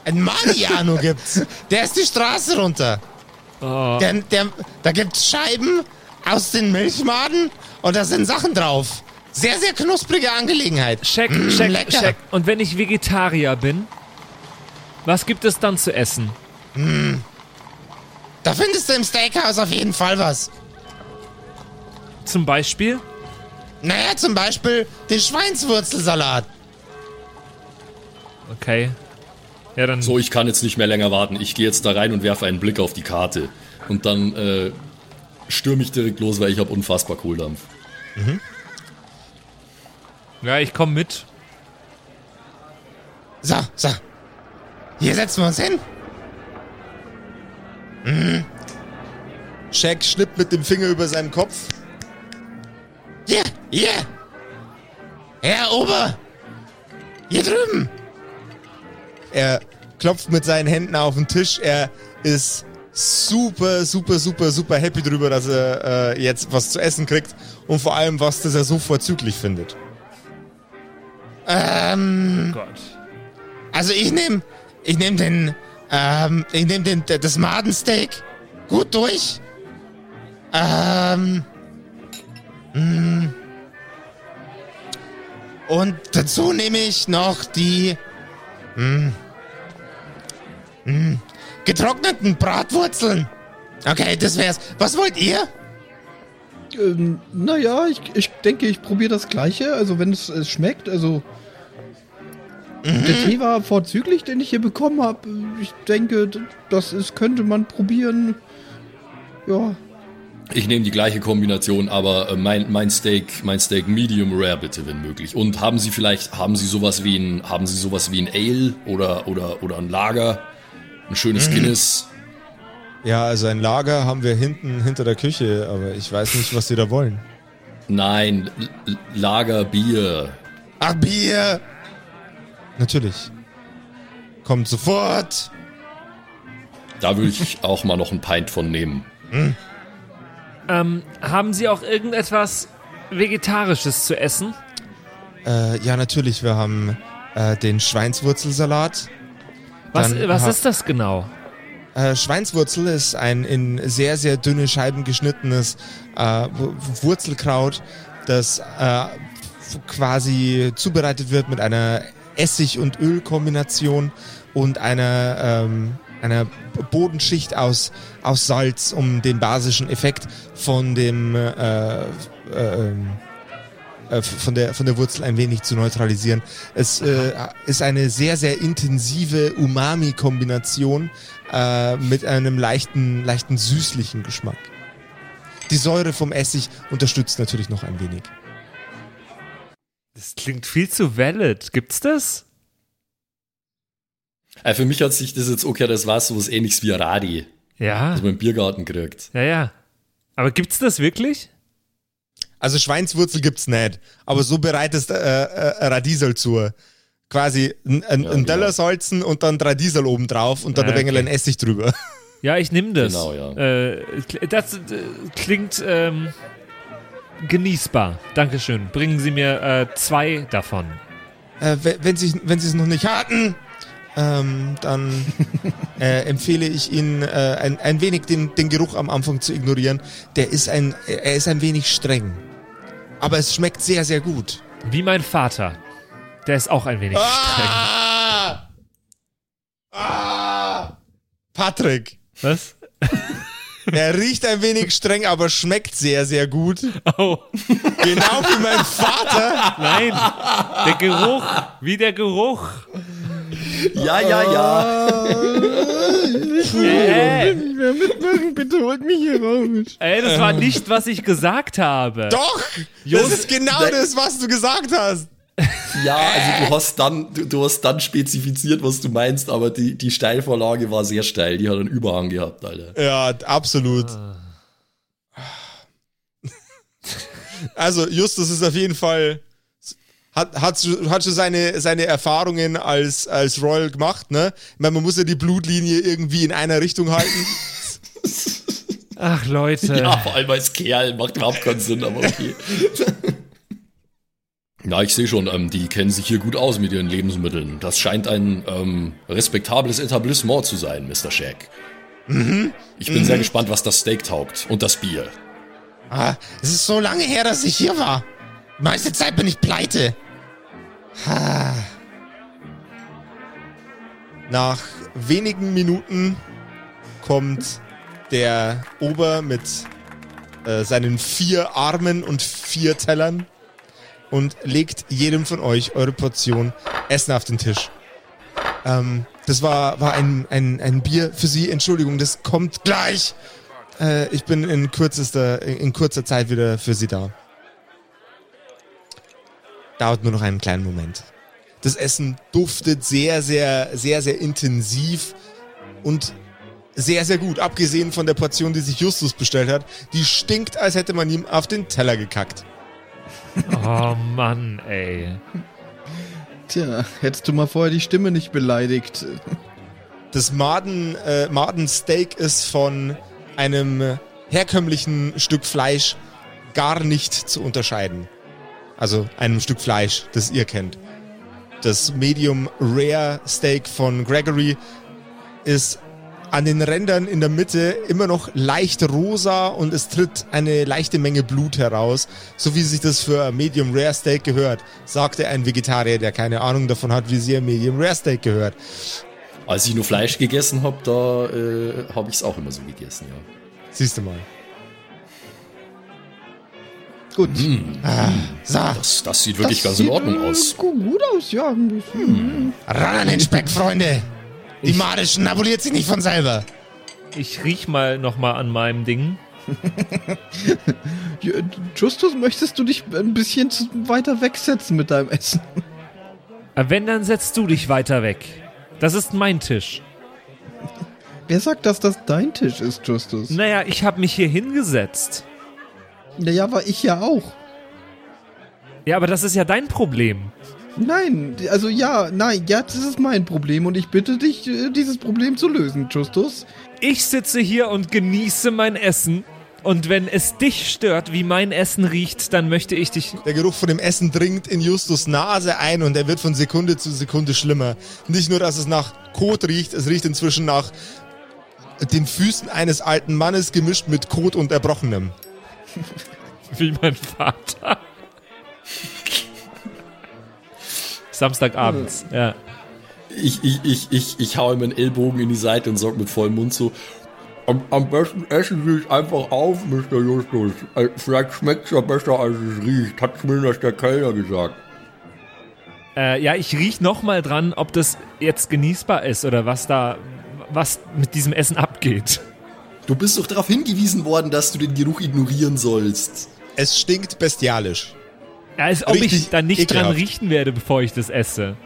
Ein Mariano gibt's. Der ist die Straße runter. Oh. Der, der, da gibt's Scheiben aus den Milchmaden und da sind Sachen drauf. Sehr, sehr knusprige Angelegenheit. Check, Mm, check, lecker. check. Und wenn ich Vegetarier bin, was gibt es dann zu essen? Da findest du im Steakhouse auf jeden Fall was. Zum Beispiel? Naja, zum Beispiel den Schweinswurzelsalat. Okay. Ja, dann. So, ich kann jetzt nicht mehr länger warten. Ich gehe jetzt da rein und werfe einen Blick auf die Karte. Und dann äh, stürme ich direkt los, weil ich habe unfassbar Kohldampf. Ja, ich komme mit. So, so. Hier setzen wir uns hin. Mhm. Shaq schnippt mit dem Finger über seinen Kopf. Hier, hier. Herr Ober. Hier drüben. Er klopft mit seinen Händen auf den Tisch. Er ist super, super, super, super happy drüber, dass er äh, jetzt was zu essen kriegt. Und vor allem was, das er so vorzüglich findet. Ähm... Gott. Also ich nehme ich nehm den, ähm, ich nehme den, das Madensteak gut durch. Ähm, mm, und dazu nehme ich noch die mm, mm, getrockneten Bratwurzeln. Okay, das wär's. Was wollt ihr? Ähm, naja, ich, ich denke, ich probiere das Gleiche. Also, wenn es, es schmeckt, also. Der Tee war vorzüglich, den ich hier bekommen habe. Ich denke, das ist, könnte man probieren. Ja. Ich nehme die gleiche Kombination, aber äh, mein, mein Steak, mein Steak Medium Rare bitte, wenn möglich. Und haben Sie vielleicht, haben Sie sowas wie ein, haben Sie sowas wie ein Ale oder oder oder ein Lager, ein schönes Guinness? Ja, also ein Lager haben wir hinten hinter der Küche, aber ich weiß nicht, was sie da wollen. Nein, L Lagerbier. Ach, Bier! Natürlich. Kommt sofort! Da will ich auch mal noch ein Pint von nehmen. Ähm, haben Sie auch irgendetwas Vegetarisches zu essen? Äh, ja, natürlich, wir haben äh, den Schweinswurzelsalat. Was, Dann was ist das genau? Äh, Schweinswurzel ist ein in sehr, sehr dünne Scheiben geschnittenes äh, Wu- Wurzelkraut, das äh, quasi zubereitet wird mit einer Essig- und Ölkombination und einer, ähm, einer Bodenschicht aus, aus Salz, um den basischen Effekt von dem äh, äh, ähm, äh, von der, von der Wurzel ein wenig zu neutralisieren. Es äh, ist eine sehr, sehr intensive Umami-Kombination äh, mit einem leichten, leichten süßlichen Geschmack. Die Säure vom Essig unterstützt natürlich noch ein wenig. Das klingt viel zu valid. Gibt's das? Äh, für mich hat sich das jetzt okay, das war sowas ähnliches wie Radi, Ja. das man im Biergarten kriegt. Ja, ja. Aber gibt's das wirklich? Also Schweinswurzel gibt's nicht, aber so bereitest äh, äh, Radiesel zu. Quasi ein, ein, Ja, ein genau. Teller salzen und dann drei Diesel oben drauf und dann Ah, ein wenig okay. ein Essig drüber. Ja, ich nehme das. Genau, ja. Äh, das äh, klingt ähm, genießbar. Dankeschön. Bringen Sie mir äh, zwei davon. Äh, we- wenn Sie wenn Sie es noch nicht hatten, ähm, dann äh, empfehle ich Ihnen äh, ein, ein wenig den, den Geruch am Anfang zu ignorieren. Der ist ein er ist ein wenig streng, aber es schmeckt sehr sehr gut. Wie mein Vater. Der ist auch ein wenig streng. Ah! Ah! Patrick, Was? er riecht ein wenig streng, aber schmeckt sehr sehr gut. Oh, Genau wie mein Vater. nein. Der Geruch. Wie der Geruch. Ja, ja, ja. Äh, Nicht mehr mitmachen, bitte holt mich hier raus. ey, das war nicht, was ich gesagt habe. Doch, Just- das ist genau das, was du gesagt hast. Ja, also du hast dann, du, du hast dann spezifiziert, was du meinst, aber die, die Steilvorlage war sehr steil. Die hat einen Überhang gehabt, Alter. Ja, absolut. Also, Justus ist auf jeden Fall. Hat, hat, hat schon seine, seine Erfahrungen als, als Royal gemacht, ne? Ich meine, man muss ja die Blutlinie irgendwie in einer Richtung halten. Ach, Leute. Ja, vor allem als Kerl macht überhaupt keinen Sinn, aber okay. Na, ich sehe schon, ähm, die kennen sich hier gut aus mit ihren Lebensmitteln. Das scheint ein ähm, respektables Etablissement zu sein, Mr. Shack. Ich bin sehr gespannt, was das Steak taugt und das Bier. Ah, es ist so lange her, dass ich hier war. Meiste Zeit bin ich pleite. Ha. Nach wenigen Minuten kommt der Ober mit äh, seinen vier Armen und vier Tellern und legt jedem von euch eure Portion Essen auf den Tisch. Ähm, das war, war ein, ein, ein Bier für Sie. Entschuldigung, das kommt gleich. Äh, ich bin in kürzester, in kurzer Zeit wieder für Sie da. Dauert nur noch einen kleinen Moment. Das Essen duftet sehr, sehr, sehr, sehr intensiv und sehr, sehr gut. Abgesehen von der Portion, die sich Justus bestellt hat. Die stinkt, als hätte man ihm auf den Teller gekackt. Oh Mann, ey. Tja, hättest du mal vorher die Stimme nicht beleidigt. Das Maden, äh, Madensteak ist von einem herkömmlichen Stück Fleisch gar nicht zu unterscheiden. Also einem Stück Fleisch, das ihr kennt. Das Medium Rare Steak von Gregory ist an den Rändern in der Mitte immer noch leicht rosa und es tritt eine leichte Menge Blut heraus, so wie sich das für Medium Rare Steak gehört, sagte ein Vegetarier, der keine Ahnung davon hat, wie sie ein Medium Rare Steak gehört. Als ich nur Fleisch gegessen habe, da äh, habe ich es auch immer so gegessen, ja. Siehst du mal. Gut. So, Das, das sieht wirklich ganz in sieht, Ordnung äh, aus. gu- Gut aus, ja. bisschen. ran an den Speck, Freunde. Die Made schnabuliert sich nicht von selber. Ich riech mal nochmal an meinem Ding. Justus, möchtest du dich ein bisschen weiter wegsetzen mit deinem Essen? Aber Wenn, dann setzt du dich weiter weg. Das ist mein Tisch. Wer sagt, dass das dein Tisch ist, Justus? Naja, ich habe mich hier hingesetzt. Naja, war ich ja auch. Ja, aber das ist ja dein Problem. Nein, also ja, nein, ja, das ist mein Problem und ich bitte dich, äh, dieses Problem zu lösen, Justus. Ich sitze hier und genieße mein Essen. Und wenn es dich stört, wie mein Essen riecht, dann möchte ich dich. Der Geruch von dem Essen dringt in Justus Nase ein und er wird von Sekunde zu Sekunde schlimmer. Nicht nur, dass es nach Kot riecht, es riecht inzwischen nach den Füßen eines alten Mannes gemischt mit Kot und Erbrochenem. Wie mein Vater. Samstagabends, ja. Ich, ich, ich, ich, ich hau ihm einen Ellbogen in die Seite und sag mit vollem Mund so, am, am besten essen Sie es einfach auf, Mr. Justus. Äh, Vielleicht schmeckt es ja besser, als es riecht, hat zumindest der Kellner gesagt. Äh, ja, ich riech noch mal dran, ob das jetzt genießbar ist oder was da, was mit diesem Essen abgeht. Du bist doch darauf hingewiesen worden, dass du den Geruch ignorieren sollst. Es stinkt bestialisch. Ja, als ob ich Richtig da nicht dran ekelhaft. riechen werde, bevor ich das esse.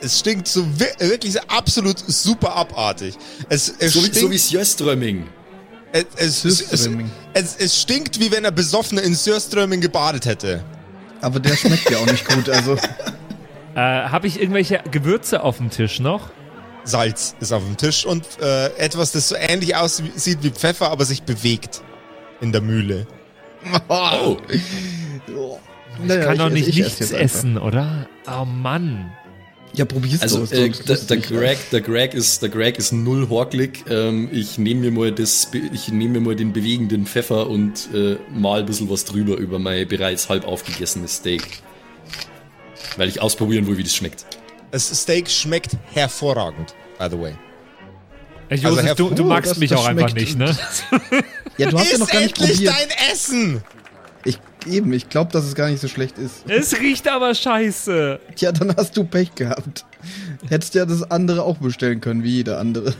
Es stinkt so wi- wirklich so absolut super abartig. Es, es, So wie, stinkt, so wie Sjöströmming. es, es, es, es, es, es stinkt, wie wenn er Besoffener in Sörströmming gebadet hätte. Aber der schmeckt ja auch nicht gut, also. Äh, Habe ich irgendwelche Gewürze auf dem Tisch noch? Salz ist auf dem Tisch und äh, etwas, das so ähnlich aussieht wie Pfeffer, aber sich bewegt in der Mühle. Oh, Naja, Kann doch esse- nicht ich esse nichts einfach. essen, oder? Oh Mann. Ja, probier's also doch. äh, doch der, der. Greg, der, Greg ist, der Greg ist null horklig. Ähm, ich nehme mir mal das, Be- ich nehme mir mal den bewegenden Pfeffer und äh, mal ein bisschen was drüber über mein bereits halb aufgegessenes Steak. Weil ich ausprobieren will, wie das schmeckt. Das Steak schmeckt hervorragend, by the way. Äh, Josef, Herr- du, du Oh, magst das- mich das auch einfach nicht, ne? Ja, du hast ja noch gar nicht endlich probiert. dein Essen! Ich, eben, ich glaube, dass es gar nicht so schlecht ist. Es riecht aber scheiße. Tja, dann hast du Pech gehabt. Hättest ja das andere auch bestellen können, wie jeder andere.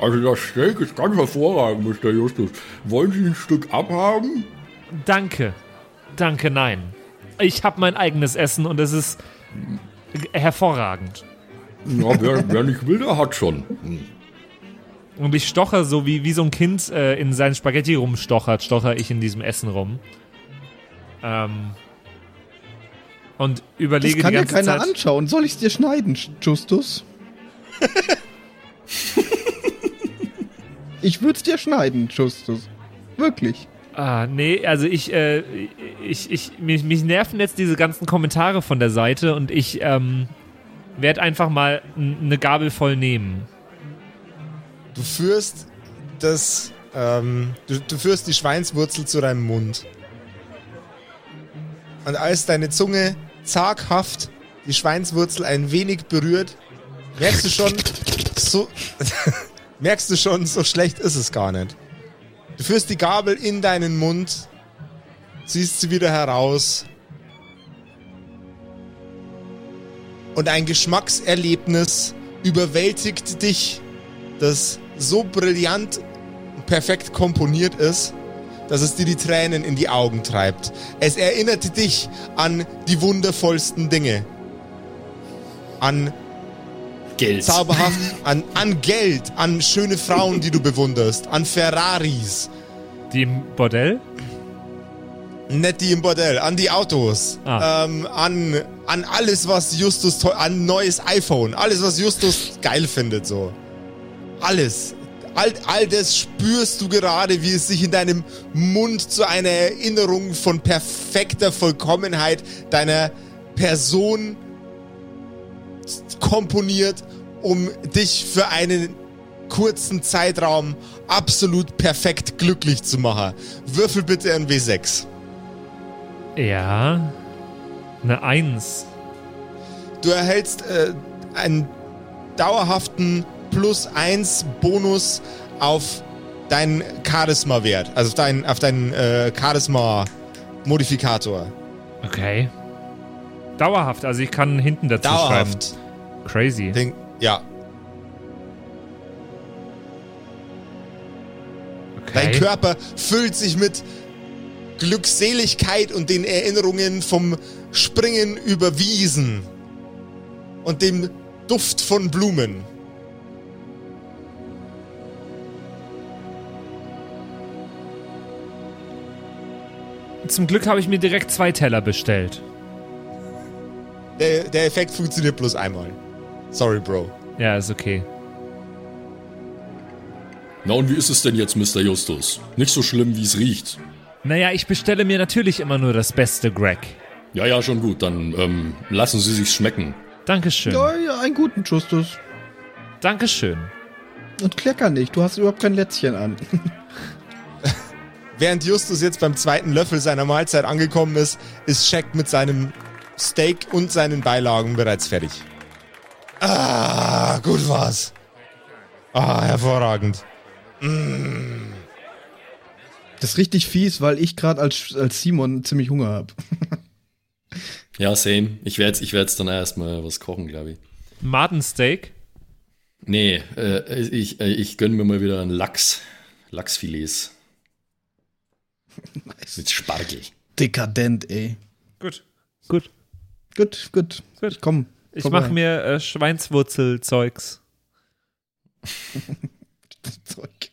Also das Steak ist ganz hervorragend, Mr. Justus. Wollen Sie ein Stück abhaben? Danke. Danke, nein. Ich habe mein eigenes Essen und es ist hervorragend. Na, wer, wer nicht will, der hat schon. Und ich stocher so, wie, wie so ein Kind äh, in sein Spaghetti rumstochert, stocher ich in diesem Essen rum. Ähm, und Das überlege kann die ja ganze keiner Zeit. anschauen. Soll ich's dir schneiden, Justus? ich würd's dir schneiden, Justus. Wirklich. Ah, nee, also ich, äh, ich, ich, mich, mich nerven jetzt diese ganzen Kommentare von der Seite und ich, ähm, werde einfach mal eine Gabel voll nehmen. Du führst das, ähm, du, du führst die Schweinswurzel zu deinem Mund. Und als deine Zunge zaghaft die Schweinswurzel ein wenig berührt, merkst du schon, so, merkst du schon, so schlecht ist es gar nicht. Du führst die Gabel in deinen Mund, ziehst sie wieder heraus. Und ein Geschmackserlebnis überwältigt dich, das so brillant und perfekt komponiert ist, dass es dir die Tränen in die Augen treibt. Es erinnert dich an die wundervollsten Dinge. An Geld. zauberhaft, an, an Geld, an schöne Frauen, die du bewunderst, an Ferraris, Die im Bordell? nicht die im Bordell, an die Autos, Ah. ähm, an, an alles, was Justus, an neues iPhone, alles, was Justus geil findet, so. Alles. All, all das spürst du gerade, wie es sich in deinem Mund zu einer Erinnerung von perfekter Vollkommenheit deiner Person komponiert, um dich für einen kurzen Zeitraum absolut perfekt glücklich zu machen. Würfel bitte ein W6. Ja. Eine Eins. Du erhältst äh, einen dauerhaften plus 1 Bonus auf deinen Charisma-Wert, also auf deinen, auf deinen äh, Charisma-Modifikator. Okay. Dauerhaft, also ich kann hinten dazu Dauerhaft. schreiben. Crazy. Den, ja. Dein Okay. Körper füllt sich mit Glückseligkeit und den Erinnerungen vom Springen über Wiesen und dem Duft von Blumen. Zum Glück habe ich mir direkt zwei Teller bestellt. Der, der Effekt funktioniert bloß einmal. Sorry, Bro. Ja, ist okay. Na und wie ist es denn jetzt, Mr. Justus? Nicht so schlimm, wie es riecht. Naja, ich bestelle mir natürlich immer nur das Beste, Greg. Ja, ja, schon gut. Dann ähm, lassen Sie sich's schmecken. Dankeschön. Ja, ja, einen guten Justus. Dankeschön. Und klecker nicht, du hast überhaupt kein Lätzchen an. Während Justus jetzt beim zweiten Löffel seiner Mahlzeit angekommen ist, ist Shaq mit seinem Steak und seinen Beilagen bereits fertig. Ah, gut war's. Ah, hervorragend. Das ist richtig fies, weil ich gerade als, als Simon ziemlich Hunger habe. Ja, same. Ich werde ich werd dann erstmal was kochen, glaube ich. Madensteak. Nee, äh, ich, äh, ich gönne mir mal wieder einen Lachs. Lachsfilets. Mit Spargel. Dekadent, ey. Gut. Gut. Gut, gut. Gut. Komm. Ich mache mir äh, Schweinswurzelzeugs. Zeug.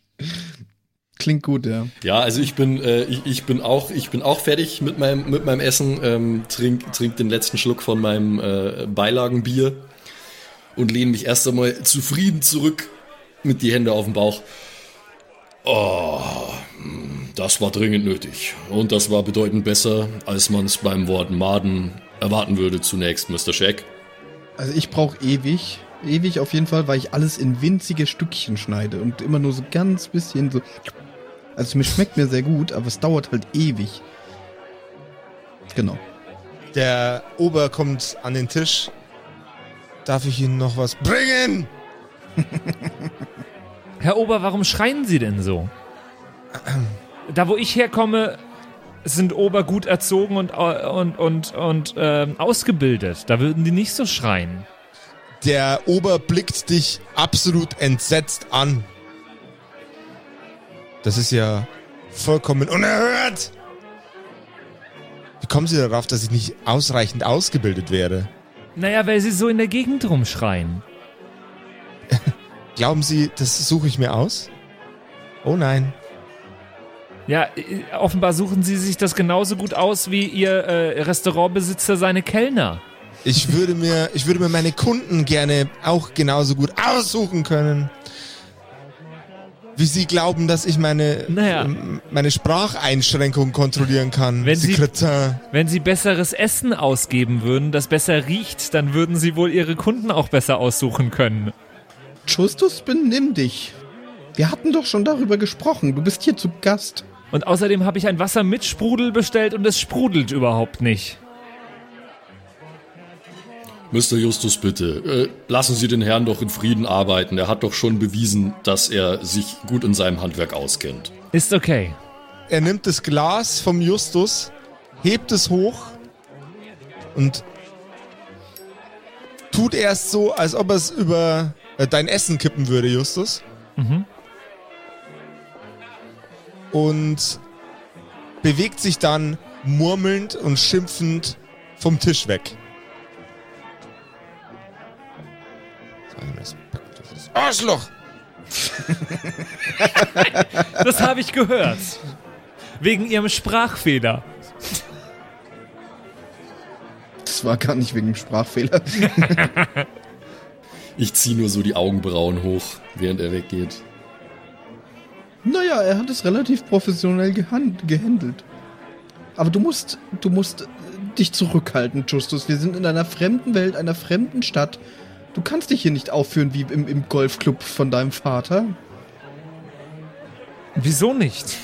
Klingt gut, ja. Ja, also ich bin, äh, ich, ich bin auch, ich bin auch fertig mit meinem, mit meinem Essen. Ähm, trink, trink den letzten Schluck von meinem äh, Beilagenbier und lehne mich erst einmal zufrieden zurück mit die Hände auf dem Bauch. Oh, hm, das war dringend nötig. Und das war bedeutend besser, als man es beim Wort Maden erwarten würde zunächst, Mr. Shack. Also ich brauche ewig. Ewig auf jeden Fall, weil ich alles in winzige Stückchen schneide und immer nur so ganz bisschen so. Also mir schmeckt mir sehr gut, aber es dauert halt ewig. Genau. Der Ober kommt an den Tisch. Darf ich Ihnen noch was bringen? Herr Ober, warum schreien Sie denn so? Da, wo ich herkomme, sind Ober gut erzogen und, und, und, und ähm, ausgebildet. Da würden die nicht so schreien. Der Ober blickt dich absolut entsetzt an. Das ist ja vollkommen unerhört. Wie kommen Sie darauf, dass ich nicht ausreichend ausgebildet werde? Naja, weil sie so in der Gegend rumschreien. Glauben Sie, das suche ich mir aus? Oh nein. Ja, äh, offenbar suchen sie sich das genauso gut aus wie ihr äh, Restaurantbesitzer seine Kellner. Ich würde mir, ich würde mir meine Kunden gerne auch genauso gut aussuchen können. Wie Sie glauben, dass ich meine, Naja. ähm, meine Spracheinschränkung kontrollieren kann. Wenn Sie-. Wenn sie besseres Essen ausgeben würden, das besser riecht, dann würden sie wohl ihre Kunden auch besser aussuchen können. Justus, benimm dich. Wir hatten doch schon darüber gesprochen. Du bist hier zu Gast. Und außerdem habe ich ein Wasser mit Sprudel bestellt und es sprudelt überhaupt nicht. Mr. Justus, bitte, äh, lassen Sie den Herrn doch in Frieden arbeiten. Er hat doch schon bewiesen, dass er sich gut in seinem Handwerk auskennt. Ist okay. Er nimmt das Glas vom Justus, hebt es hoch und tut erst so, als ob er es über äh, dein Essen kippen würde, Justus. Mhm. Und bewegt sich dann murmelnd und schimpfend vom Tisch weg. Arschloch! Das habe ich gehört. Wegen ihrem Sprachfehler. Das war gar nicht wegen dem Sprachfehler. Ich ziehe nur so die Augenbrauen hoch, während er weggeht. Naja, er hat es relativ professionell gehand gehandelt. Aber du musst, du musst äh, dich zurückhalten, Justus. Wir sind in einer fremden Welt, einer fremden Stadt. Du kannst dich hier nicht aufführen wie im, im Golfclub von deinem Vater. Wieso nicht?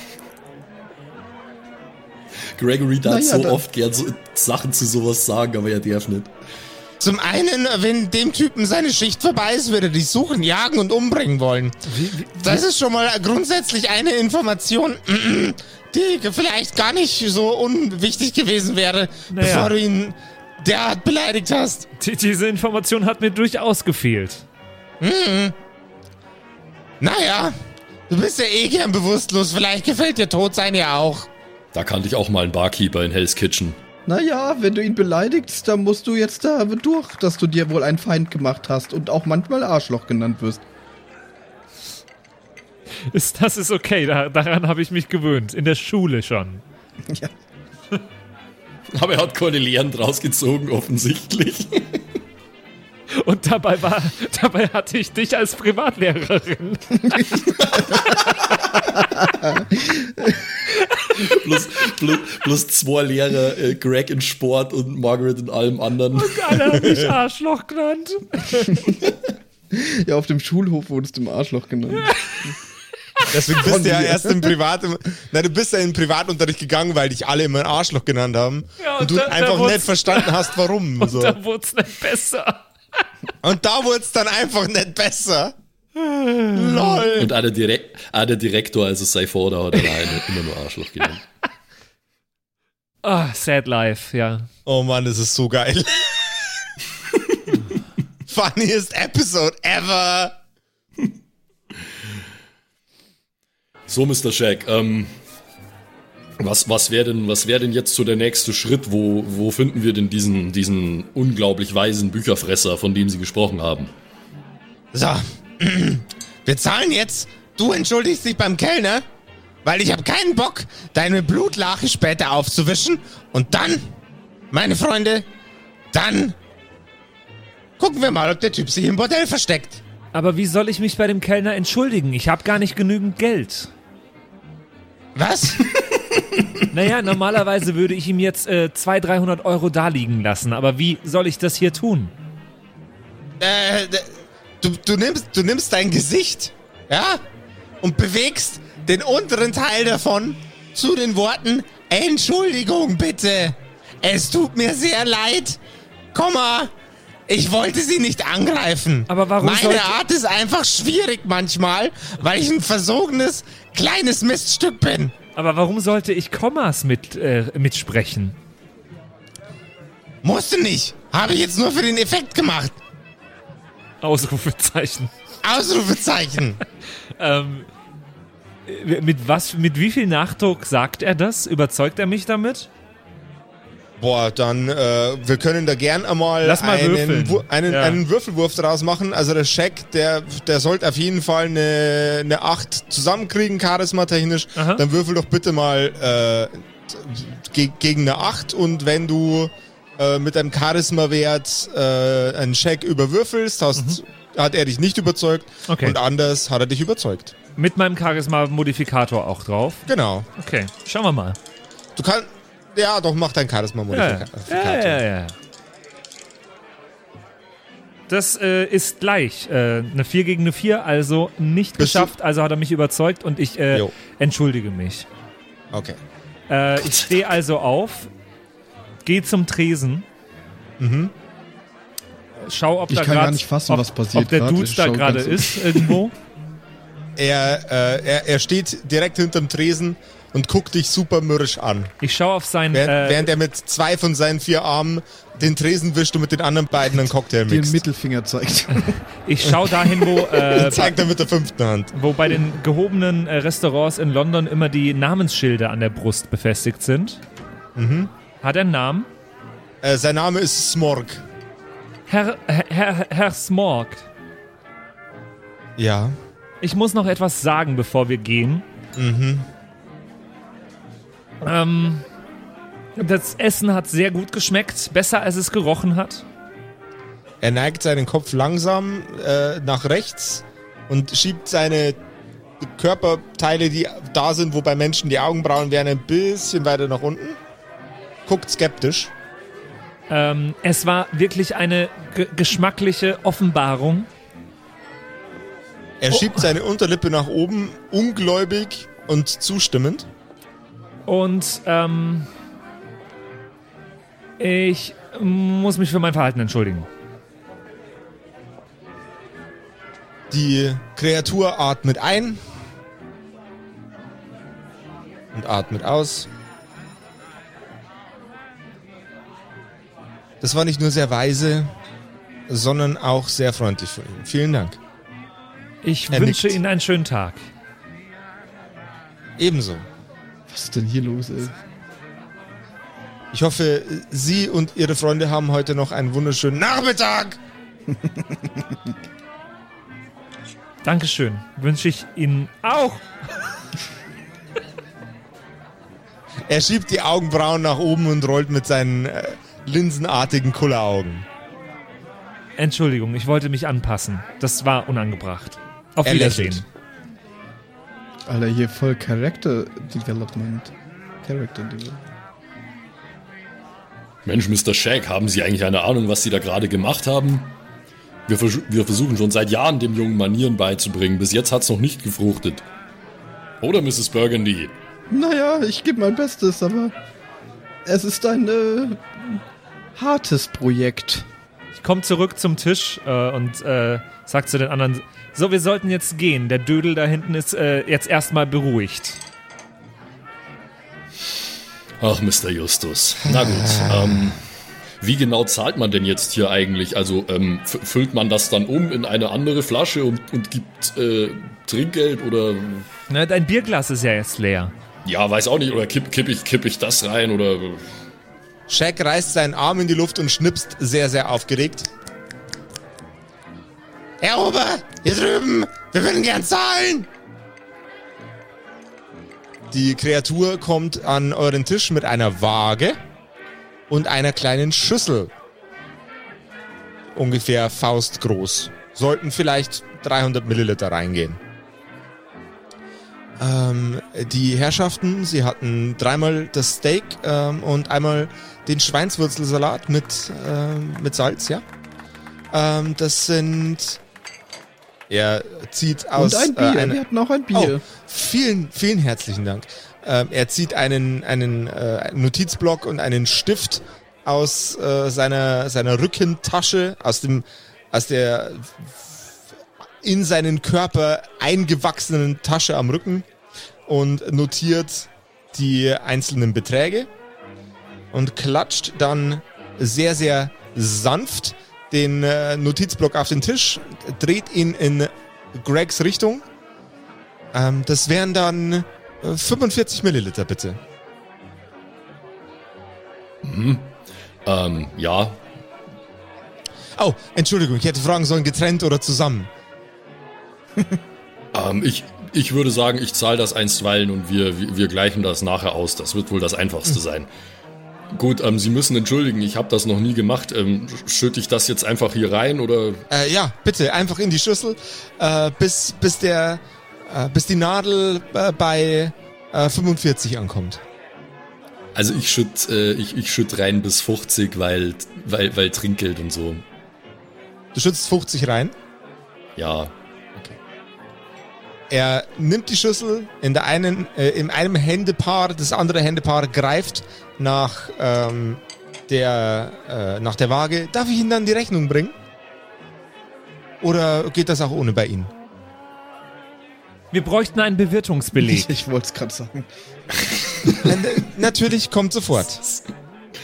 Gregory darf Naja, so da- oft gern so Sachen zu sowas sagen, aber er darf nicht. Zum einen, wenn dem Typen seine Schicht vorbei ist, würde er dich suchen, jagen und umbringen wollen. Das ist schon mal grundsätzlich eine Information, die vielleicht gar nicht so unwichtig gewesen wäre, Naja. bevor du ihn derart beleidigt hast. Die- Diese Information hat mir durchaus gefehlt. Naja, du bist ja eh gern bewusstlos, vielleicht gefällt dir tot sein ja auch. Da kannte ich auch mal einen Barkeeper in Hell's Kitchen. Naja, wenn du ihn beleidigst, dann musst du jetzt da durch, dass du dir wohl einen Feind gemacht hast und auch manchmal Arschloch genannt wirst. Ist, das ist okay, da, daran habe ich mich gewöhnt. In der Schule schon. Ja. Aber er hat keine Lehren draus gezogen, offensichtlich. Und dabei war, dabei hatte ich dich als Privatlehrerin. plus, plus, plus zwei Lehrer, äh, Greg in Sport und Margaret in allem anderen. Und einer hat mich Arschloch genannt. Ja, auf dem Schulhof wurdest du im Arschloch genannt. Deswegen bist du ja erst im Privat, na, du bist ja in den Privatunterricht gegangen, weil dich alle immer ein Arschloch genannt haben. Ja, und, und du da- da einfach wurd's- nicht verstanden hast, warum. Und so. da wurde es nicht besser. Und da wurde es dann einfach nicht besser. Lol. Und auch der, Direk auch der Direktor, also Vater, hat er auch immer nur Arschloch genannt. Ah, sad life, ja. Oh Mann, das ist so geil. Funniest episode ever. So, Mr. Shack, ähm, was, was wäre denn, was wär denn jetzt so der nächste Schritt? Wo, wo finden wir denn diesen, diesen unglaublich weisen Bücherfresser, von dem Sie gesprochen haben? So, wir zahlen jetzt. Du entschuldigst dich beim Kellner, weil ich habe keinen Bock, deine Blutlache später aufzuwischen. Und dann, meine Freunde, dann gucken wir mal, ob der Typ sich im Bordell versteckt. Aber wie soll ich mich bei dem Kellner entschuldigen? Ich habe gar nicht genügend Geld. Was? Naja, normalerweise würde ich ihm jetzt äh, 200, 300 Euro daliegen lassen. Aber wie soll ich das hier tun? äh, du, du, nimmst, du nimmst dein Gesicht, ja, und bewegst den unteren Teil davon zu den Worten Entschuldigung bitte. Es tut mir sehr leid. Komma. Ich wollte sie nicht angreifen. Aber warum Meine sollte- Art ist einfach schwierig manchmal, weil ich ein versogenes, kleines Miststück bin. Aber warum sollte ich Kommas mit, äh, mitsprechen? Musste nicht. Habe ich jetzt nur für den Effekt gemacht. Ausrufezeichen. Ausrufezeichen. Ähm, äh, mit was, mit wie viel Nachdruck sagt er das? Überzeugt er mich damit? Boah, dann, äh, wir können da gern einmal mal einen, einen, Ja. einen Würfelwurf draus machen. Also der Scheck, der, der sollte auf jeden Fall eine, eine 8 zusammenkriegen, charismatechnisch. Aha. Dann würfel doch bitte mal äh, ge gegen eine 8 und wenn du äh, mit einem Charisma-Wert äh, einen Scheck überwürfelst, hast, hat er dich nicht überzeugt Mhm. Okay. und anders hat er dich überzeugt. Mit meinem Charisma-Modifikator auch drauf. Genau. Okay, schauen wir mal. Du kannst, ja doch, mach dein Ja, ja, Charisma-Modifikator. ja, ja, ja. Das äh, ist gleich. Äh, eine 4 gegen eine 4, also nicht Bist du- geschafft. Also hat er mich überzeugt und ich äh, entschuldige mich. Okay. Äh, ich stehe also auf, gehe zum Tresen. Schau, ob Ich da kann gar grad- nicht fassen, ob, was passiert Ob der grad. Dude Ich da schau gerade ist irgendwo. Er, äh, er, er steht direkt hinterm Tresen und guckt dich super mürrisch an. Ich schaue auf sein. Während, Äh, während er mit zwei von seinen vier Armen den Tresen wischt und mit den anderen beiden einen Cocktail Dir den mixt. Mittelfinger zeigt. ich schaue dahin, wo, äh, zeigt er mit der fünften Hand. wo bei den gehobenen äh, Restaurants in London immer die Namensschilder an der Brust befestigt sind. Mhm. Hat er einen Namen? Äh, sein Name ist Smorg. Herr, Herr, Herr, Smorg, Ja. ich muss noch etwas sagen, bevor wir gehen. Mhm. Ähm, das Essen hat sehr gut geschmeckt, besser als es gerochen hat. Er neigt seinen Kopf langsam äh, nach rechts und schiebt seine Körperteile, die da sind, wo bei Menschen die Augenbrauen wären, ein bisschen weiter nach unten. Guckt skeptisch. Ähm, es war wirklich eine ge geschmackliche Offenbarung. Er schiebt seine Unterlippe nach oben, ungläubig und zustimmend. Und ähm, ich muss mich für mein Verhalten entschuldigen. Die Kreatur atmet ein und atmet aus. Das war nicht nur sehr weise, sondern auch sehr freundlich von Ihnen. Vielen Dank. Ich Er wünsche nickt. Ihnen einen schönen Tag. Ebenso. Was ist denn hier los, ey? Ich hoffe, Sie und Ihre Freunde haben heute noch einen wunderschönen Nachmittag. Dankeschön. Wünsche ich Ihnen auch. Er schiebt die Augenbrauen nach oben und rollt mit seinen äh, linsenartigen Kulleraugen. Entschuldigung, ich wollte mich anpassen. Das war unangebracht. Auf Er Wiedersehen. lächelt. Alter, hier voll Character Development. Character Development. Mensch, Mr. Shag, haben Sie eigentlich eine Ahnung, was Sie da gerade gemacht haben? Wir, vers wir versuchen schon seit Jahren dem Jungen Manieren beizubringen. Bis jetzt hat's noch nicht gefruchtet. Oder, Mrs. Burgundy? Naja, ich gebe mein Bestes, aber es ist ein äh, hartes Projekt. Ich komme zurück zum Tisch äh, und äh, sag zu den anderen: So, wir sollten jetzt gehen. Der Dödel da hinten ist äh, jetzt erstmal beruhigt. Ach, Mr. Justus. Na gut. ähm, wie genau zahlt man denn jetzt hier eigentlich? Also ähm, füllt man das dann um in eine andere Flasche und, und gibt äh, Trinkgeld oder Na, dein Bierglas ist ja jetzt leer. ja, weiß auch nicht, oder kipp, kipp, ich, kipp ich das rein oder Shaq reißt seinen Arm in die Luft und schnipst sehr, sehr aufgeregt. Herr Ober, hier drüben, wir würden gern zahlen. Die Kreatur kommt an euren Tisch mit einer Waage und einer kleinen Schüssel. Ungefähr faustgroß. Sollten vielleicht 300 Milliliter reingehen. Ähm, die Herrschaften, sie hatten dreimal das Steak ähm, und einmal den Schweinswurzelsalat mit, ähm, mit Salz, ja. Ähm, das sind. Er zieht aus. Und ein Bier. Äh, eine, Wir hatten auch ein oh, Bier. vielen, vielen herzlichen Dank. Ähm, er zieht einen, einen äh, Notizblock und einen Stift aus äh, seiner, seiner Rückentasche, aus dem, aus der in seinen Körper eingewachsenen Tasche am Rücken und notiert die einzelnen Beträge und klatscht dann sehr, sehr sanft den äh, Notizblock auf den Tisch, dreht ihn in Gregs Richtung. Ähm, das wären dann äh, 45 Milliliter, bitte. ähm, ja, Oh, Entschuldigung, ich hätte fragen sollen, getrennt oder zusammen. ähm, ich, ich würde sagen, ich zahle das einstweilen und wir, wir, wir gleichen das nachher aus. Das wird wohl das Einfachste sein. Gut, ähm, Sie müssen entschuldigen, ich habe das noch nie gemacht. Ähm, schütte ich das jetzt einfach hier rein oder Äh, ja, bitte, einfach in die Schüssel, äh, bis, bis, der, äh, bis die Nadel äh, bei äh, 45 ankommt. Also ich schütt, äh, ich, ich schütt rein bis 50, weil, weil, weil Trinkgeld und so. Du schützt 50 rein. Ja. Er nimmt die Schüssel in der einen, äh, in einem Händepaar, das andere Händepaar greift nach ähm, der äh, nach der Waage. Darf ich Ihnen dann die Rechnung bringen? Oder geht das auch ohne bei Ihnen? Wir bräuchten einen Bewirtungsbeleg. Ich, ich wollte es gerade sagen. Natürlich kommt sofort.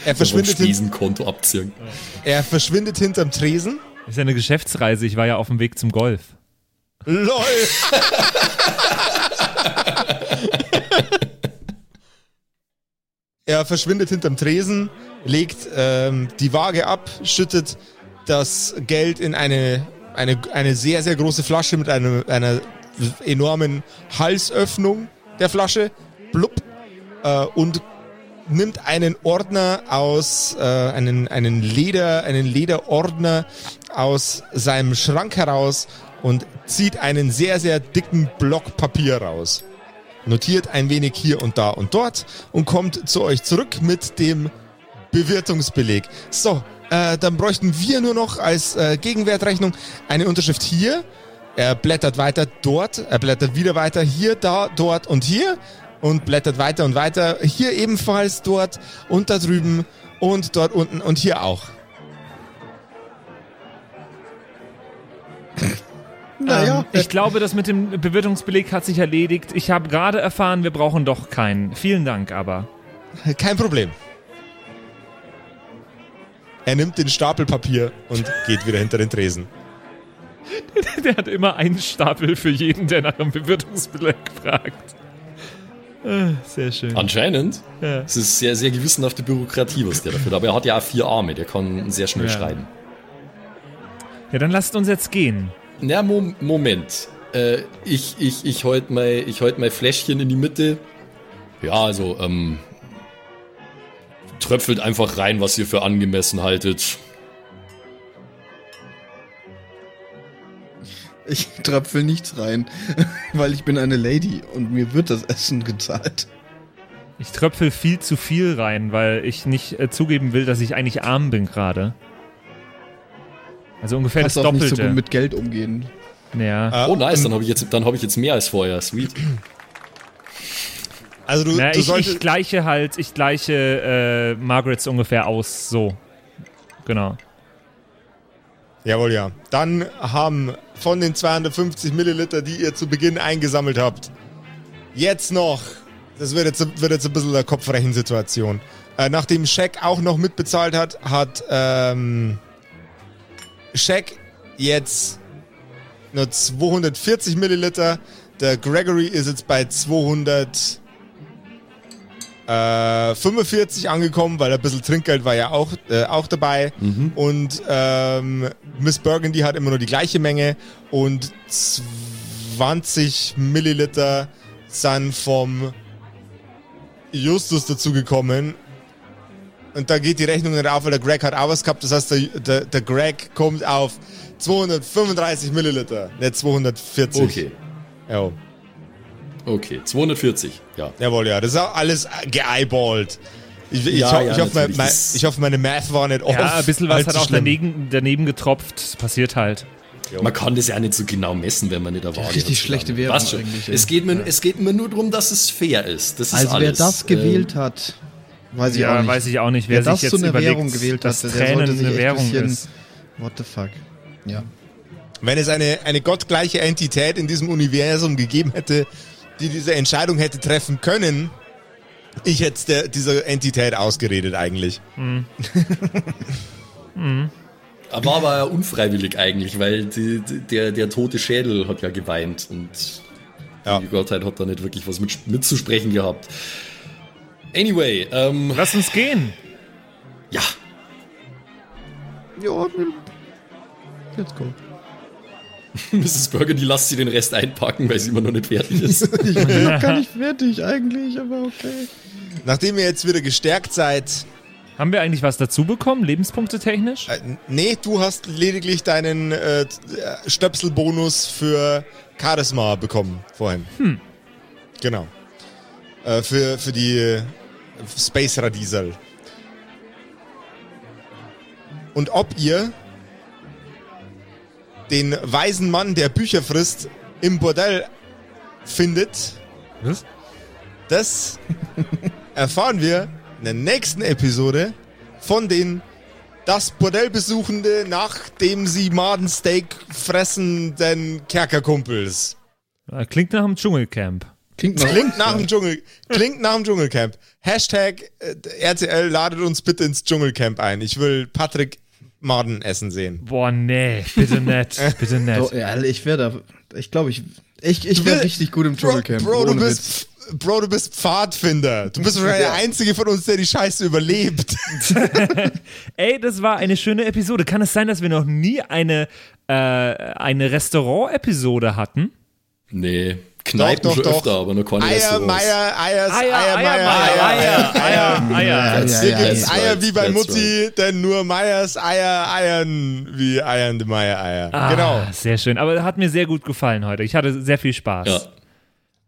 Er verschwindet, hin, Spiesenkonto abziehen. er verschwindet hinterm Tresen. Das ist ja eine Geschäftsreise. Ich war ja auf dem Weg zum Golf. LOL! er verschwindet hinterm Tresen, legt ähm, die Waage ab, schüttet das Geld in eine, eine, eine sehr, sehr große Flasche mit einer, einer enormen Halsöffnung der Flasche, blub, äh, und nimmt einen Ordner aus, äh, einen, einen Leder, einen Lederordner aus seinem Schrank heraus und zieht einen sehr, sehr dicken Block Papier raus. Notiert ein wenig hier und da und dort und kommt zu euch zurück mit dem Bewirtungsbeleg. So, äh, dann bräuchten wir nur noch als äh, Gegenwertrechnung eine Unterschrift hier. Er blättert weiter dort, er blättert wieder weiter hier, da, dort und hier und blättert weiter und weiter. Hier ebenfalls, dort und da drüben und dort unten und hier auch. Naja, Ähm, ich glaube, das mit dem Bewirtungsbeleg hat sich erledigt. Ich habe gerade erfahren, wir brauchen doch keinen. Vielen Dank aber. Kein Problem. Er nimmt den Stapel Papier und geht wieder hinter den Tresen. Der hat immer einen Stapel für jeden, der nach einem Bewirtungsbeleg fragt. Sehr schön. Anscheinend. Ja. Es ist sehr, sehr gewissenhafte Bürokratie, was der dafür hat. Aber er hat ja auch vier Arme, der kann sehr schnell Ja. schreiben. ja, dann lasst uns jetzt gehen. Na, Mo Moment. Äh, ich ich, ich halte mein, ich halt mein Fläschchen in die Mitte. Ja, also, ähm. Tröpfelt einfach rein, was ihr für angemessen haltet. Ich tröpfel nichts rein, weil ich bin eine Lady und mir wird das Essen gezahlt. Ich tröpfel viel zu viel rein, weil ich nicht äh, zugeben will, dass ich eigentlich arm bin gerade. Also ungefähr Kannst das auch nicht so Doppelte. gut mit Geld umgehen. ja. Äh, Oh, nice, dann habe ich, jetzt- dann hab ich jetzt mehr als vorher. Sweet. Also du, Na, du ich, ich gleiche halt, ich gleiche äh, Margarets ungefähr aus, so. Genau. Jawohl, ja. Dann haben von den 250 Milliliter, die ihr zu Beginn eingesammelt habt, jetzt noch, das wird jetzt, wird jetzt ein bisschen eine Kopfrechensituation. Äh, nachdem Shaq auch noch mitbezahlt hat, hat ähm, Shaq jetzt nur 240 Milliliter. Der Gregory ist jetzt bei 200 äh, 45 angekommen, weil ein bisschen Trinkgeld war ja auch, äh, auch dabei. Und ähm, Miss Burgundy hat immer nur die gleiche Menge und 20 Milliliter sind vom Justus dazugekommen. Und da geht die Rechnung nicht auf, weil der Greg hat auch was gehabt. Das heißt, der, der, der Greg kommt auf 235 Milliliter, nicht 240. Okay. Ja. Okay, 240. Ja. Jawohl, ja. Das ist auch alles geeyeballt. Ich, ich, Ja, ho ja, ich, hoffe, mein, ich hoffe, meine Math war nicht off. Ja, ein bisschen was hat auch daneben, daneben getropft. Das passiert halt. Man kann das ja nicht so genau messen, wenn man nicht erwartet. richtig hat, schlechte schon. eigentlich. Es geht, mir, es geht mir nur darum, dass es fair ist. Das ist Also alles. wer das gewählt hat, weiß ich ja, auch nicht. weiß ich auch nicht, wer, Wer das sich jetzt zu einer überlegt, Währung gewählt dass hat, Tränen eine echt Währung bisschen- ist. What the fuck. Ja. Wenn es eine, eine gottgleiche Entität in diesem Universum gegeben hätte, die diese Entscheidung hätte treffen können, ich hätte es der- dieser Entität ausgeredet eigentlich. Aber war ja unfreiwillig eigentlich, weil die, die, der, der tote Schädel hat ja geweint und Ja. die Gottheit hat da nicht wirklich was mit, mitzusprechen gehabt. Anyway, ähm, Lass uns gehen. ja, Ja, let's go. Mrs. Burgundy lasst sie den Rest einpacken, weil sie immer noch nicht fertig ist. Ich bin noch gar nicht fertig eigentlich, aber okay. Nachdem ihr jetzt wieder gestärkt seid, Haben wir eigentlich was dazu bekommen, Lebenspunkte technisch? äh, nee, du hast lediglich deinen äh, Stöpselbonus für Charisma bekommen vorhin. Hm. Genau. Äh, für, für die äh, Space Radiesel. Und ob ihr den weisen Mann, der Bücher frisst, im Bordell findet, Was? das erfahren wir in der nächsten Episode von den das Bordell besuchende, nachdem sie Madensteak fressenden Kerkerkumpels. Äh, Klingt nach einem Dschungelcamp. Klingt nach Klingt nach dem Dschungel, klingt nach dem Dschungelcamp. Hashtag äh, RTL ladet uns bitte ins Dschungelcamp ein. Ich will Patrick Maden essen sehen. Boah, nee, bitte nett, bitte nett. So, ja, ich wäre da. Ich glaube, ich, ich, ich wäre richtig gut im Bro, Dschungelcamp. Bro, du ohne bist, Bro, du bist Pfadfinder. Du bist wahrscheinlich der Einzige von uns, der die Scheiße überlebt. Ey, das war eine schöne Episode. Kann es sein, dass wir noch nie eine, äh, eine Restaurant-Episode hatten? nee, Kneipen Doch, doch, schon doch. öfter, aber noch keine Eier, Restaurants. Meier, Eiers, Eier, Eier, Meier, Eier, Eier, Eier, Eier. Ja, Hier ja, gibt's Eier wie bei Mutti, denn nur Meyers Eier eiern wie eiernde Meier Eier. Genau. Ah, sehr schön. Aber hat mir sehr gut gefallen heute. Ich hatte sehr viel Spaß. Ja,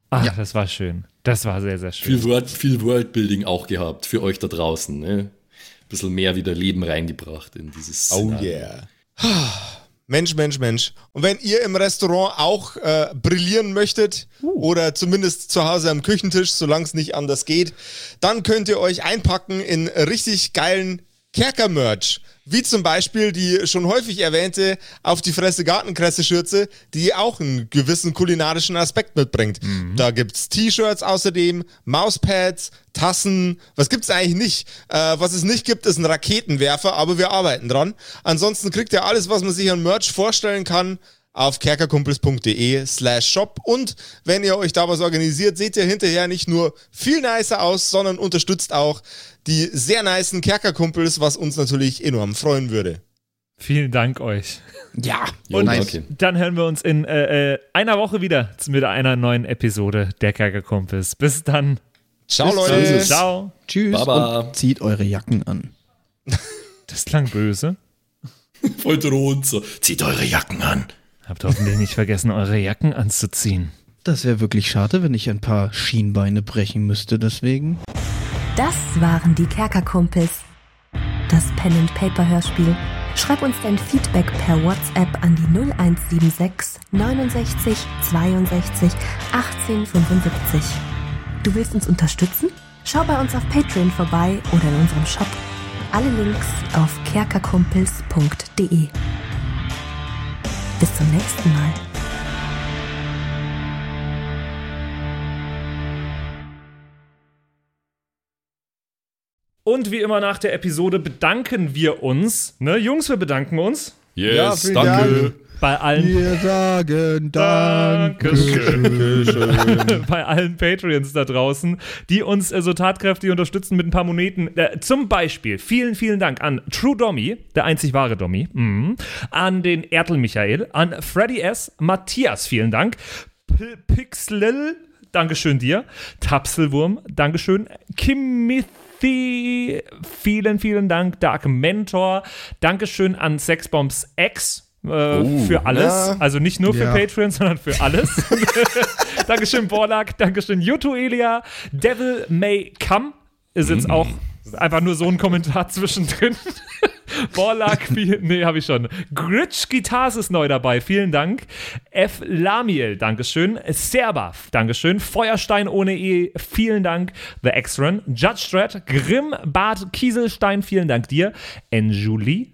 Ah, das war schön. Das war sehr, sehr schön. viel, Word, viel Worldbuilding auch gehabt für euch da draußen. Ne? Bisschen mehr wieder Leben reingebracht in dieses Oh Szenario. yeah. Mensch, Mensch, Mensch. Und wenn ihr im Restaurant auch äh, brillieren möchtet oder zumindest zu Hause am Küchentisch, solange es nicht anders geht, dann könnt ihr euch einpacken in richtig geilen Kerker-Merch. Wie zum Beispiel die schon häufig erwähnte Auf die Fresse Gartenkresse-Schürze, die auch einen gewissen kulinarischen Aspekt mitbringt. Da gibt's T-Shirts außerdem, Mauspads, Tassen. Was gibt's eigentlich nicht? Äh, was es nicht gibt, ist ein Raketenwerfer, aber wir arbeiten dran. Ansonsten kriegt ihr alles, was man sich an Merch vorstellen kann, auf kerkerkumpels.de slash shop. Und wenn ihr euch da was organisiert, seht ihr hinterher nicht nur viel nicer aus, sondern unterstützt auch die sehr nicen Kerkerkumpels, was uns natürlich enorm freuen würde. Vielen Dank euch. Ja, Jo, Und nice. okay. dann hören wir uns in äh, äh, einer Woche wieder mit einer neuen Episode der Kerkerkumpels. Bis dann. Ciao, Bis Leute. dann. Ciao. Tschüss Baba. und zieht eure Jacken an. Das klang böse. Voll drohend so. Zieht eure Jacken an. Habt hoffentlich nicht vergessen, eure Jacken anzuziehen. Das wäre wirklich schade, wenn ich ein paar Schienbeine brechen müsste, deswegen. Das waren die Kerkerkumpels. Das Pen and Paper Hörspiel. Schreib uns dein Feedback per WhatsApp an die 0176 69 62 18 75. Du willst uns unterstützen? Schau bei uns auf Patreon vorbei oder in unserem Shop. Alle Links auf kerkerkumpels.de. Bis zum nächsten Mal. Und wie immer nach der Episode bedanken wir uns. Ne, Jungs, wir bedanken uns Yes, Ja, danke. Bei allen Wir sagen Dankeschön. bei allen Patreons da draußen, die uns äh, so tatkräftig unterstützen mit ein paar Moneten. Äh, zum Beispiel vielen, vielen Dank an True Dommy, der einzig wahre Dommy, mhm. an den Ertel Michael, an Freddy S., Matthias, vielen Dank, P Pixlil, Dankeschön dir, Tapselwurm, Dankeschön, Kimothy, vielen, vielen Dank, Dark Mentor, Dankeschön an Sexbombs X. Äh, für alles, ja. also nicht nur für Ja. Patreon, sondern für alles. Dankeschön, Borlak. Dankeschön, Yuto Elia. Devil May Come ist jetzt auch einfach nur so ein Kommentar zwischendrin. Borlak, nee, habe ich schon. Gritsch Guitars ist neu dabei, vielen Dank. F. Lamiel, Dankeschön. Serbath, Dankeschön. Feuerstein ohne E, vielen Dank. The X-Run, Judge Dredd, Grimm, Bart Kieselstein, vielen Dank dir. Enjulie,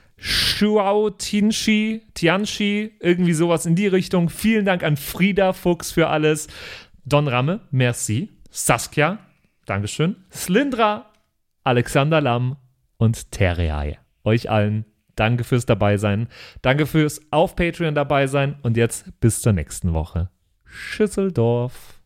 Shuao Tianchi, Tianchi, irgendwie sowas in die Richtung. Vielen Dank an Frieda Fuchs für alles. Don Ramme, merci. Saskia, Dankeschön. Slindra, Alexander Lamm und Terreae. Euch allen danke fürs Dabeisein. Danke fürs auf Patreon dabei sein. Und jetzt bis zur nächsten Woche. Schüsseldorf.